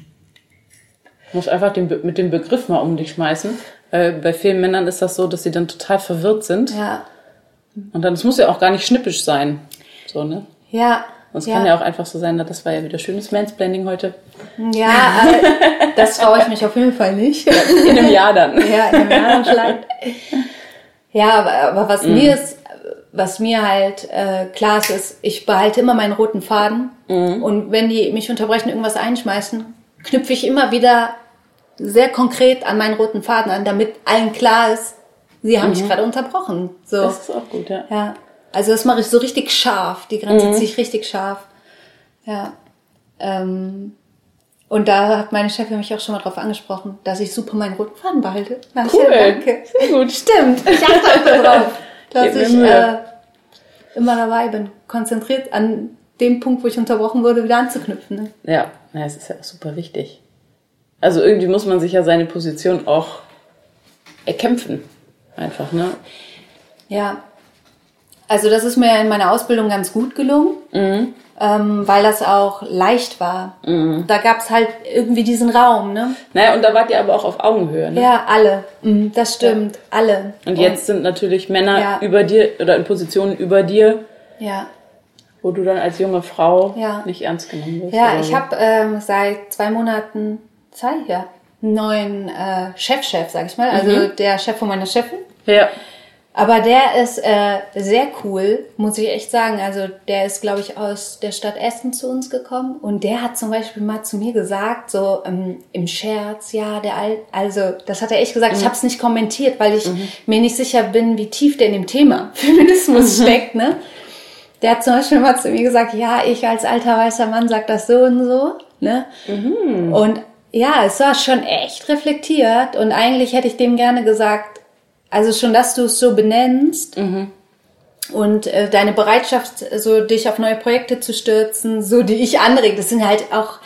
Du musst einfach den, mit dem Begriff mal um dich schmeißen. Äh, bei vielen Männern ist das so, dass sie dann total verwirrt sind. Ja, Und dann, es muss ja auch gar nicht schnippisch sein. So, ne? ja. Und es ja. kann ja auch einfach so sein, das war ja wieder schönes Mansplaining heute. Ja, äh, das traue ich mich auf jeden Fall nicht. In einem Jahr dann. *laughs* Ja, in einem Jahr vielleicht. Ja, aber, aber was mir ist, was mir halt äh, klar ist, ist, ich behalte immer meinen roten Faden. Und wenn die mich unterbrechen, irgendwas einschmeißen, knüpfe ich immer wieder sehr konkret an meinen roten Faden an, damit allen klar ist, sie haben mich gerade unterbrochen. So. Das ist auch gut, ja. Ja. Also das mache ich so richtig scharf. Die Grenze ziehe ich richtig scharf. Ja. Ähm, und da hat meine Chefin mich auch schon mal drauf angesprochen, dass ich super meinen roten Faden behalte. Na, Cool. Ja, danke. Sehr gut. Stimmt. Ich achte auch darauf, *laughs* dass ich äh, immer dabei bin. Konzentriert an dem Punkt, wo ich unterbrochen wurde, wieder anzuknüpfen. Ne? Ja, na, es ist ja auch super wichtig. Also irgendwie muss man sich ja seine Position auch erkämpfen. Einfach, ne? Ja. Also das ist mir in meiner Ausbildung ganz gut gelungen, Mhm. ähm, weil das auch leicht war. Da gab's halt irgendwie diesen Raum, ne? Naja, und da wart ihr aber auch auf Augenhöhe, ne? Ja, alle. Mhm, das stimmt. Alle. Und jetzt sind natürlich Männer Ja. über dir oder in Positionen über dir, Ja. wo du dann als junge Frau Ja. nicht ernst genommen wirst. Ja, ich habe ähm, seit zwei Monaten zwei ja, einen neuen äh, Chefchef, sag ich mal. Also der Chef von meiner Chefin. Ja. Aber der ist äh, sehr cool, muss ich echt sagen. Also der ist, glaube ich, aus der Stadt Essen zu uns gekommen und der hat zum Beispiel mal zu mir gesagt, so ähm, im Scherz, ja, der Al also das hat er echt gesagt. Ich habe es nicht kommentiert, weil ich mir nicht sicher bin, wie tief der in dem Thema *laughs* Feminismus steckt. Ne? Der hat zum Beispiel mal zu mir gesagt, ja, ich als alter weißer Mann sag das so und so. Ne? Und ja, es war schon echt reflektiert und eigentlich hätte ich dem gerne gesagt, also schon, dass du es so benennst und äh, deine Bereitschaft, so dich auf neue Projekte zu stürzen, so die ich anrege, das sind halt auch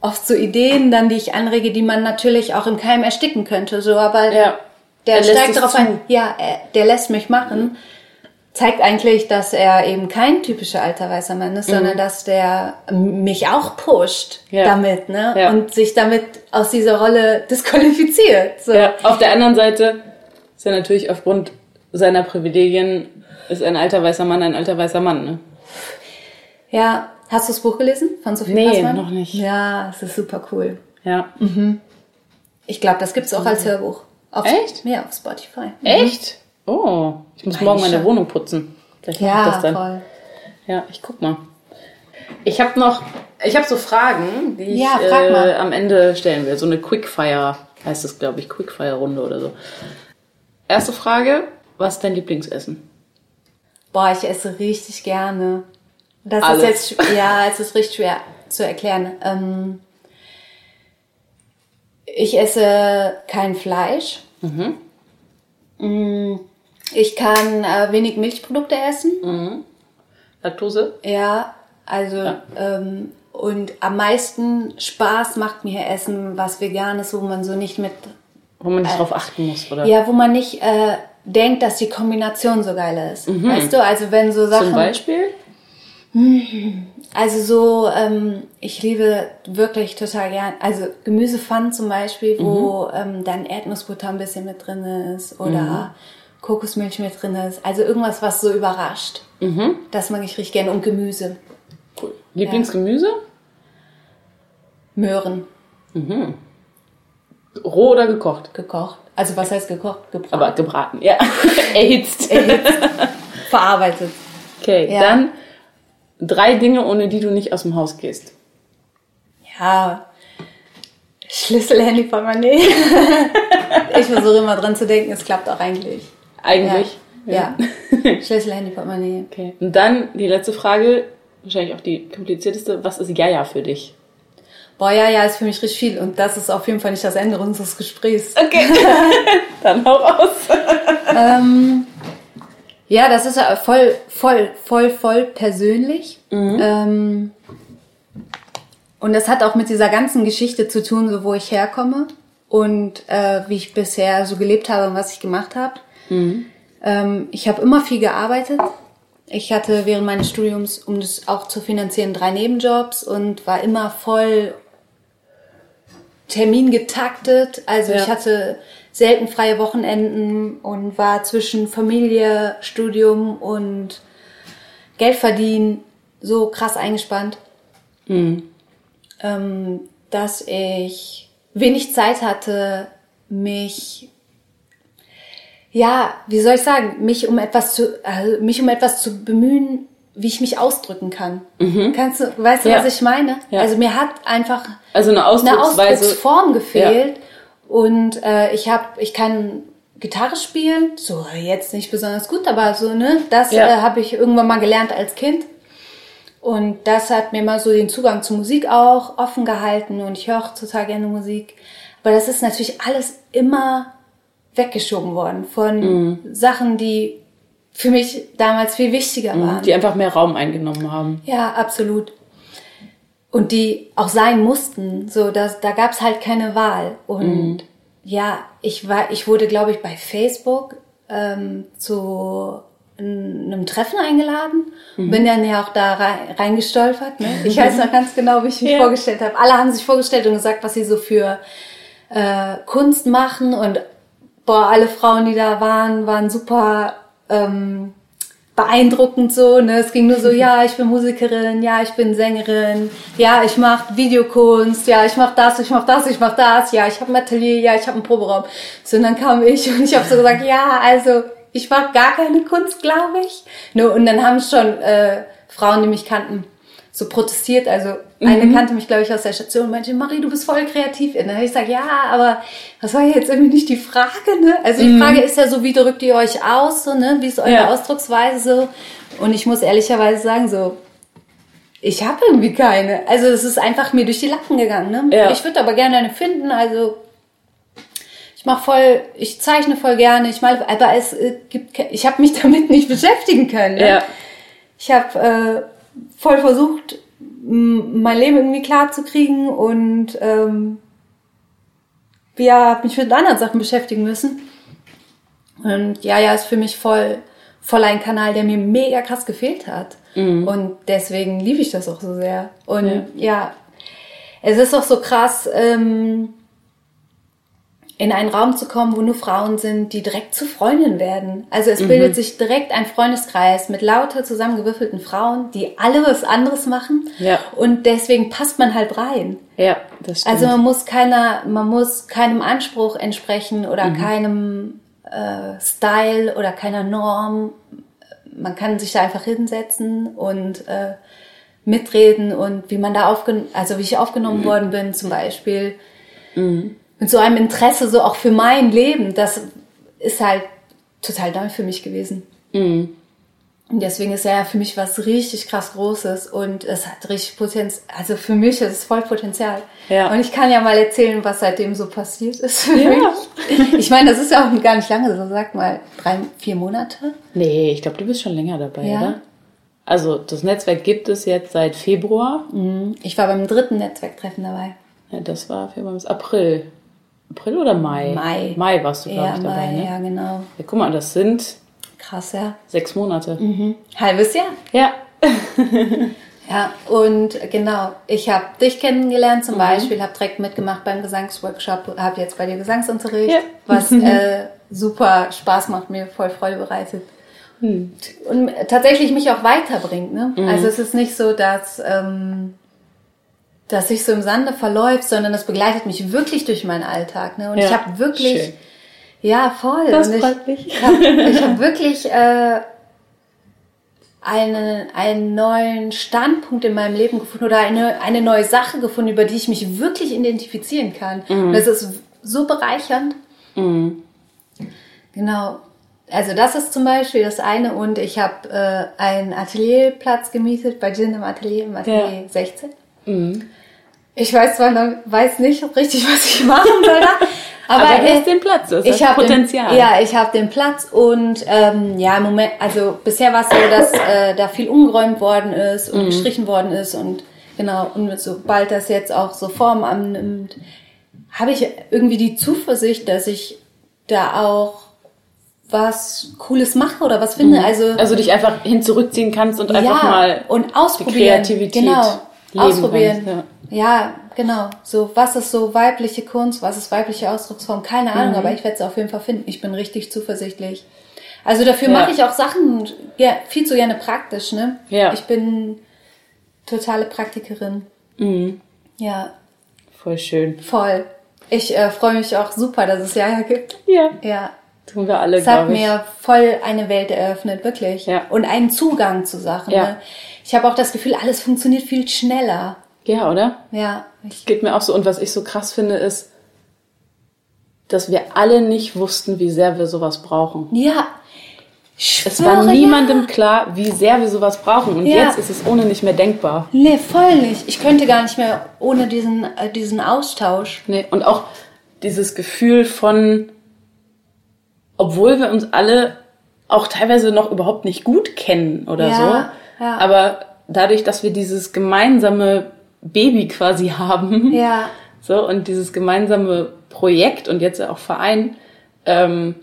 oft so Ideen dann, die ich anrege, die man natürlich auch im Keim ersticken könnte, so, aber Ja. der Er lässt steigt darauf ein, ja, er, der lässt mich machen, zeigt eigentlich, dass er eben kein typischer alter weißer Mann ist, sondern dass der mich auch pusht Mhm. Ja. damit, ne, Ja. und sich damit aus dieser Rolle disqualifiziert, so. ja. Auf der anderen Seite ist er natürlich aufgrund seiner Privilegien ist ein alter weißer Mann ein alter weißer Mann, ne? Ja, hast du das Buch gelesen von Sophie Nee, Passmann? noch nicht. Ja, es ist super cool. Ja. Ich glaube, das gibt's auch als Hörbuch. Auf, Echt? Ja, auf Spotify. Echt? Oh, ich muss Meine morgen meine schon. Wohnung putzen. Vielleicht ich Ja, das dann. voll. Ja, ich guck mal. Ich habe noch, ich habe so Fragen, die ich Ja, frag mal. äh, am Ende stellen will. So eine Quickfire heißt es, glaube ich, Quickfire-Runde oder so. Erste Frage: Was ist dein Lieblingsessen? Boah, ich esse richtig gerne. Das Alles. ist jetzt, ja, es ist richtig schwer zu erklären. Ähm, ich esse kein Fleisch. Mm, Ich kann äh, wenig Milchprodukte essen. Laktose? Ja, also ähm, und am meisten Spaß macht mir Essen, was vegan ist, wo man so nicht mit, Wo man nicht drauf achten muss, oder? ja, wo man nicht äh, denkt, dass die Kombination so geil ist. Weißt du, also wenn so Sachen, Zum Beispiel? also so, ähm, ich liebe wirklich total gern, also Gemüsepfannen zum Beispiel, wo ähm, dann Erdnussbutter ein bisschen mit drin ist oder Kokosmilch mit drin ist. Also irgendwas, was so überrascht. Das mag ich richtig gerne. Und Gemüse. Cool. Lieblingsgemüse? Möhren. Roh oder gekocht? Gekocht. Also was heißt gekocht? Gebraten. Aber gebraten, ja. *laughs* Erhitzt. verarbeitet. Okay, Ja. dann drei Dinge, ohne die du nicht aus dem Haus gehst. Ja, Schlüssel, Handy, Portemonnaie. *laughs* ich versuche immer dran zu denken, es klappt auch eigentlich. Eigentlich? Ja. ja. *laughs* Schlüssel, Handy, Portemonnaie. Okay. Und dann die letzte Frage, wahrscheinlich auch die komplizierteste. Was ist Jaja für dich? Boah, ja, ja, ist für mich richtig viel. Und das ist auf jeden Fall nicht das Ende unseres Gesprächs. Okay. *laughs* dann hau raus. ähm, ja, das ist ja voll, voll, voll, voll persönlich. Mhm. Ähm, und das hat auch mit dieser ganzen Geschichte zu tun, so wo ich herkomme und äh, wie ich bisher so gelebt habe und was ich gemacht habe. Mhm. Ähm, ich habe immer viel gearbeitet. Ich hatte während meines Studiums, um das auch zu finanzieren, drei Nebenjobs und war immer voll Termin getaktet. Also ja. ich hatte selten freie Wochenenden und war zwischen Familie, Studium und Geld verdienen so krass eingespannt. Mhm ähm, dass ich wenig Zeit hatte, mich ja, wie soll ich sagen, mich um etwas zu, also mich um etwas zu bemühen, wie ich mich ausdrücken kann. Mhm. Kannst du, weißt du, ja. was ich meine? Ja. Also mir hat einfach also eine, eine Ausdrucksform gefehlt ja. und äh, ich habe, ich kann Gitarre spielen, so jetzt nicht besonders gut, aber so ne, das äh, habe ich irgendwann mal gelernt als Kind und das hat mir mal so den Zugang zur Musik auch offen gehalten und ich höre auch total gerne Musik. Aber das ist natürlich alles immer weggeschoben worden von mhm. Sachen, die für mich damals viel wichtiger mhm, waren. Die einfach mehr Raum eingenommen haben. Ja, absolut. Und die auch sein mussten. So, dass, da gab es halt keine Wahl. Und mhm. ja, ich war, ich wurde, glaube ich, bei Facebook ähm, zu in einem Treffen eingeladen mhm. bin dann ja auch da reingestolpert. Ne? Ich weiß noch ganz genau, wie ich mich *laughs* ja. vorgestellt habe. Alle haben sich vorgestellt und gesagt, was sie so für äh, Kunst machen und boah, alle Frauen, die da waren, waren super ähm, beeindruckend so. Ne? Es ging nur so, *laughs* ja, ich bin Musikerin, ja, ich bin Sängerin, ja, ich mache Videokunst, ja, ich mache das, ich mache das, ich mache das, ja, ich habe ein Atelier, ja, ich habe einen Proberaum. So, und dann kam ich und ich habe so gesagt, ja, also ich war gar keine Kunst, glaube ich. Nur, und dann haben schon äh, Frauen, die mich kannten, so protestiert. Also eine mhm. kannte mich, glaube ich, aus der Station und meinte, Marie, du bist voll kreativ. Und dann habe ich gesagt, ja, aber das war jetzt irgendwie nicht die Frage, ne? Also die mhm. Frage ist ja so, wie drückt ihr euch aus, so, ne? Wie ist eure ja. Ausdrucksweise so? Und ich muss ehrlicherweise sagen, so, ich habe irgendwie keine. Also es ist einfach mir durch die Lappen gegangen, ne? Ja. Ich würde aber gerne eine finden, also ich mache voll, ich zeichne voll gerne, ich male, aber es äh, gibt, ich habe mich *laughs* damit nicht beschäftigen können. Ne? Ja. Ich habe äh, voll versucht, mein Leben irgendwie klar zu kriegen und ähm, ja, habe mich mit anderen Sachen beschäftigen müssen. Und ja, ja, ist für mich voll, voll ein Kanal, der mir mega krass gefehlt hat. Mhm. Und deswegen liebe ich das auch so sehr. Und ja, ja es ist auch so krass, ähm, in einen Raum zu kommen, wo nur Frauen sind, die direkt zu Freundinnen werden. Also es mhm. bildet sich direkt ein Freundeskreis mit lauter zusammengewürfelten Frauen, die alle was anderes machen. Ja. Und deswegen passt man halt rein. Ja, das stimmt. Also man muss keiner, man muss keinem Anspruch entsprechen oder mhm. keinem äh, Style oder keiner Norm. Man kann sich da einfach hinsetzen und äh, mitreden und wie man da aufgenommen, also wie ich aufgenommen mhm. worden bin zum Beispiel. Mhm mit so einem Interesse so auch für mein Leben, das ist halt total neu für mich gewesen. Mhm. Und deswegen ist er ja für mich was richtig krass Großes und es hat richtig Potenzial. Also für mich ist es voll Potenzial. Ja. Und ich kann ja mal erzählen, was seitdem so passiert ist. Für ja. mich. *laughs* Ich meine, das ist ja auch gar nicht lange, so sag mal drei, vier Monate. Nee, ich glaube, du bist schon länger dabei, ja. oder? Also das Netzwerk gibt es jetzt seit Februar. Mhm. Ich war beim dritten Netzwerktreffen dabei. Ja, das war Februar bis April. April oder Mai? Mai. Mai warst du, glaube ja, ich, dabei, Mai, ne? Ja, genau. Ja, guck mal, das sind... Krass, ja. Sechs Monate. Mhm. Halbes Jahr. Ja. *laughs* ja, und genau, ich habe dich kennengelernt zum mhm. Beispiel, habe direkt mitgemacht beim Gesangsworkshop, habe jetzt bei dir Gesangsunterricht, ja. was *laughs* äh, super Spaß macht, mir voll Freude bereitet. Mhm. Und tatsächlich mich auch weiterbringt. Ne? Mhm. Also es ist nicht so, dass... Ähm, dass sich so im Sande verläuft, sondern das begleitet mich wirklich durch meinen Alltag. Ne? Und ja, ich habe wirklich, schön. ja voll. Das und mich. Ich habe hab wirklich äh, einen, einen neuen Standpunkt in meinem Leben gefunden oder eine, eine neue Sache gefunden, über die ich mich wirklich identifizieren kann. Und das ist so bereichernd. Genau. Also das ist zum Beispiel das eine und ich habe äh, einen Atelierplatz gemietet bei Gin im Atelier, im Atelier Ja. 16. Ich weiß zwar noch, weiß nicht richtig, was ich machen soll *laughs* aber, Aber, du äh, hast den Platz, das ich habe Potenzial. Den, ja, ich habe den Platz und ähm, ja, im Moment, also bisher war es so, dass äh, da viel umgeräumt worden ist Mhm. und gestrichen worden ist und genau, und sobald das jetzt auch so Form annimmt, habe ich irgendwie die Zuversicht, dass ich da auch was Cooles mache oder was finde. Also, Also dich einfach hin zurückziehen kannst und einfach ja, mal und ausprobieren. die Kreativität genau, leben ausprobieren. kannst, ja. genau. So, was ist so weibliche Kunst, was ist weibliche Ausdrucksform? Keine Ahnung, Mhm. aber ich werde es auf jeden Fall finden. Ich bin richtig zuversichtlich. Also dafür Ja. mache ich auch Sachen ja, viel zu gerne praktisch, ne? Ja. Ich bin totale Praktikerin. Mhm. Ja, Voll schön. voll. Ich äh, freue mich auch super, dass es Jaja gibt. Ja. Ja, Tun wir alle, es hat mir voll eine Welt eröffnet, wirklich. Ja. Und einen Zugang zu Sachen. Ja. Ne? Ich habe auch das Gefühl, alles funktioniert viel schneller. Ja, oder? Ja, ich, Geht mir auch so. Und was ich so krass finde, ist, dass wir alle nicht wussten, wie sehr wir sowas brauchen. ja. Es war Schwöre, niemandem Ja. klar, wie sehr wir sowas brauchen. Und Ja. jetzt ist es ohne nicht mehr denkbar. Nee, voll nicht. Ich könnte gar nicht mehr ohne diesen, äh, diesen Austausch. Nee. Und auch dieses Gefühl von, obwohl wir uns alle auch teilweise noch überhaupt nicht gut kennen oder Ja, so, ja. aber dadurch, dass wir dieses gemeinsame Baby quasi *laughs* haben, Ja. so und dieses gemeinsame Projekt und jetzt auch Verein, ähm,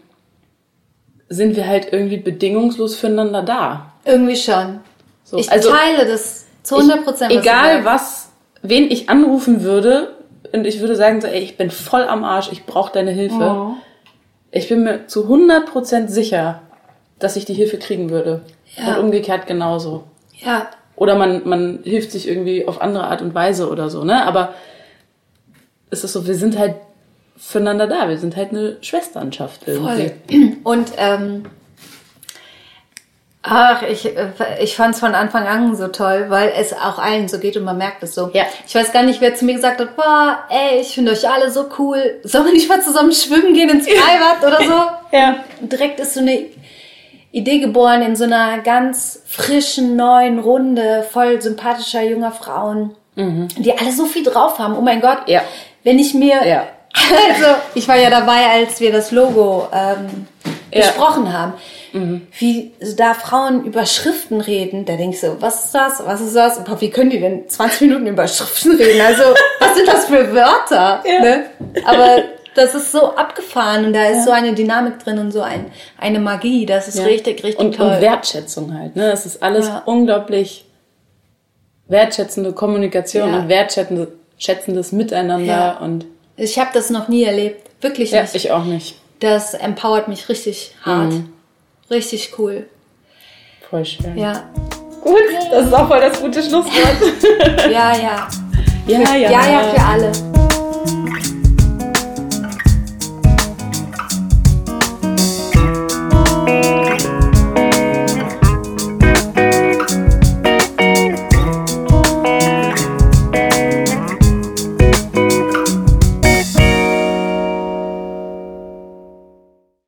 sind wir halt irgendwie bedingungslos füreinander da. Irgendwie schon. So, ich also teile das zu 100 Prozent. egal was, wen ich anrufen würde und ich würde sagen so, ey, ich bin voll am Arsch, ich brauche deine Hilfe. Oh. Ich bin mir zu 100 Prozent sicher, dass ich die Hilfe kriegen würde. Ja. Und umgekehrt genauso. Ja. Oder man, man hilft sich irgendwie auf andere Art und Weise oder so, ne? Aber es ist so, wir sind halt füreinander da. Wir sind halt eine Schwesternschaft irgendwie. Voll. *clears throat* Und ähm, ach, ich, äh, ich fand es von Anfang an so toll, weil es auch allen so geht und man merkt es so. Ja. Ich weiß gar nicht, wer zu mir gesagt hat, boah, ey, ich finde euch alle so cool. Sollen wir nicht mal zusammen schwimmen gehen ins *laughs* Freibad oder so? Ja. direkt ist so eine Idee geboren in so einer ganz frischen, neuen Runde, voll sympathischer junger Frauen, die alle so viel drauf haben. Oh mein Gott. Ja. Wenn ich mir, Ja. *laughs* also ich war ja dabei, als wir das Logo ähm, Ja. besprochen haben, wie da Frauen über Schriften reden, da denkst du, was ist das, was ist das? Wie können die denn 20 Minuten über Schriften reden? Also, was sind das für Wörter? Ja. Ne? Aber das ist so abgefahren und da ist so eine Dynamik drin und so ein, eine Magie, das ist Ja. richtig, richtig und, toll. Und Wertschätzung halt, ne? Es ist alles Ja. unglaublich wertschätzende Kommunikation Ja. und wertschätzende, schätzendes Miteinander Ja. und ich habe das noch nie erlebt, wirklich ja, nicht. ich auch nicht. Das empowert mich richtig hart. Richtig cool. Voll schön. Ja. Gut, das ist auch voll das gute Schlusswort. Ja, ja. *laughs* ja, ja. Ja, ja, für alle.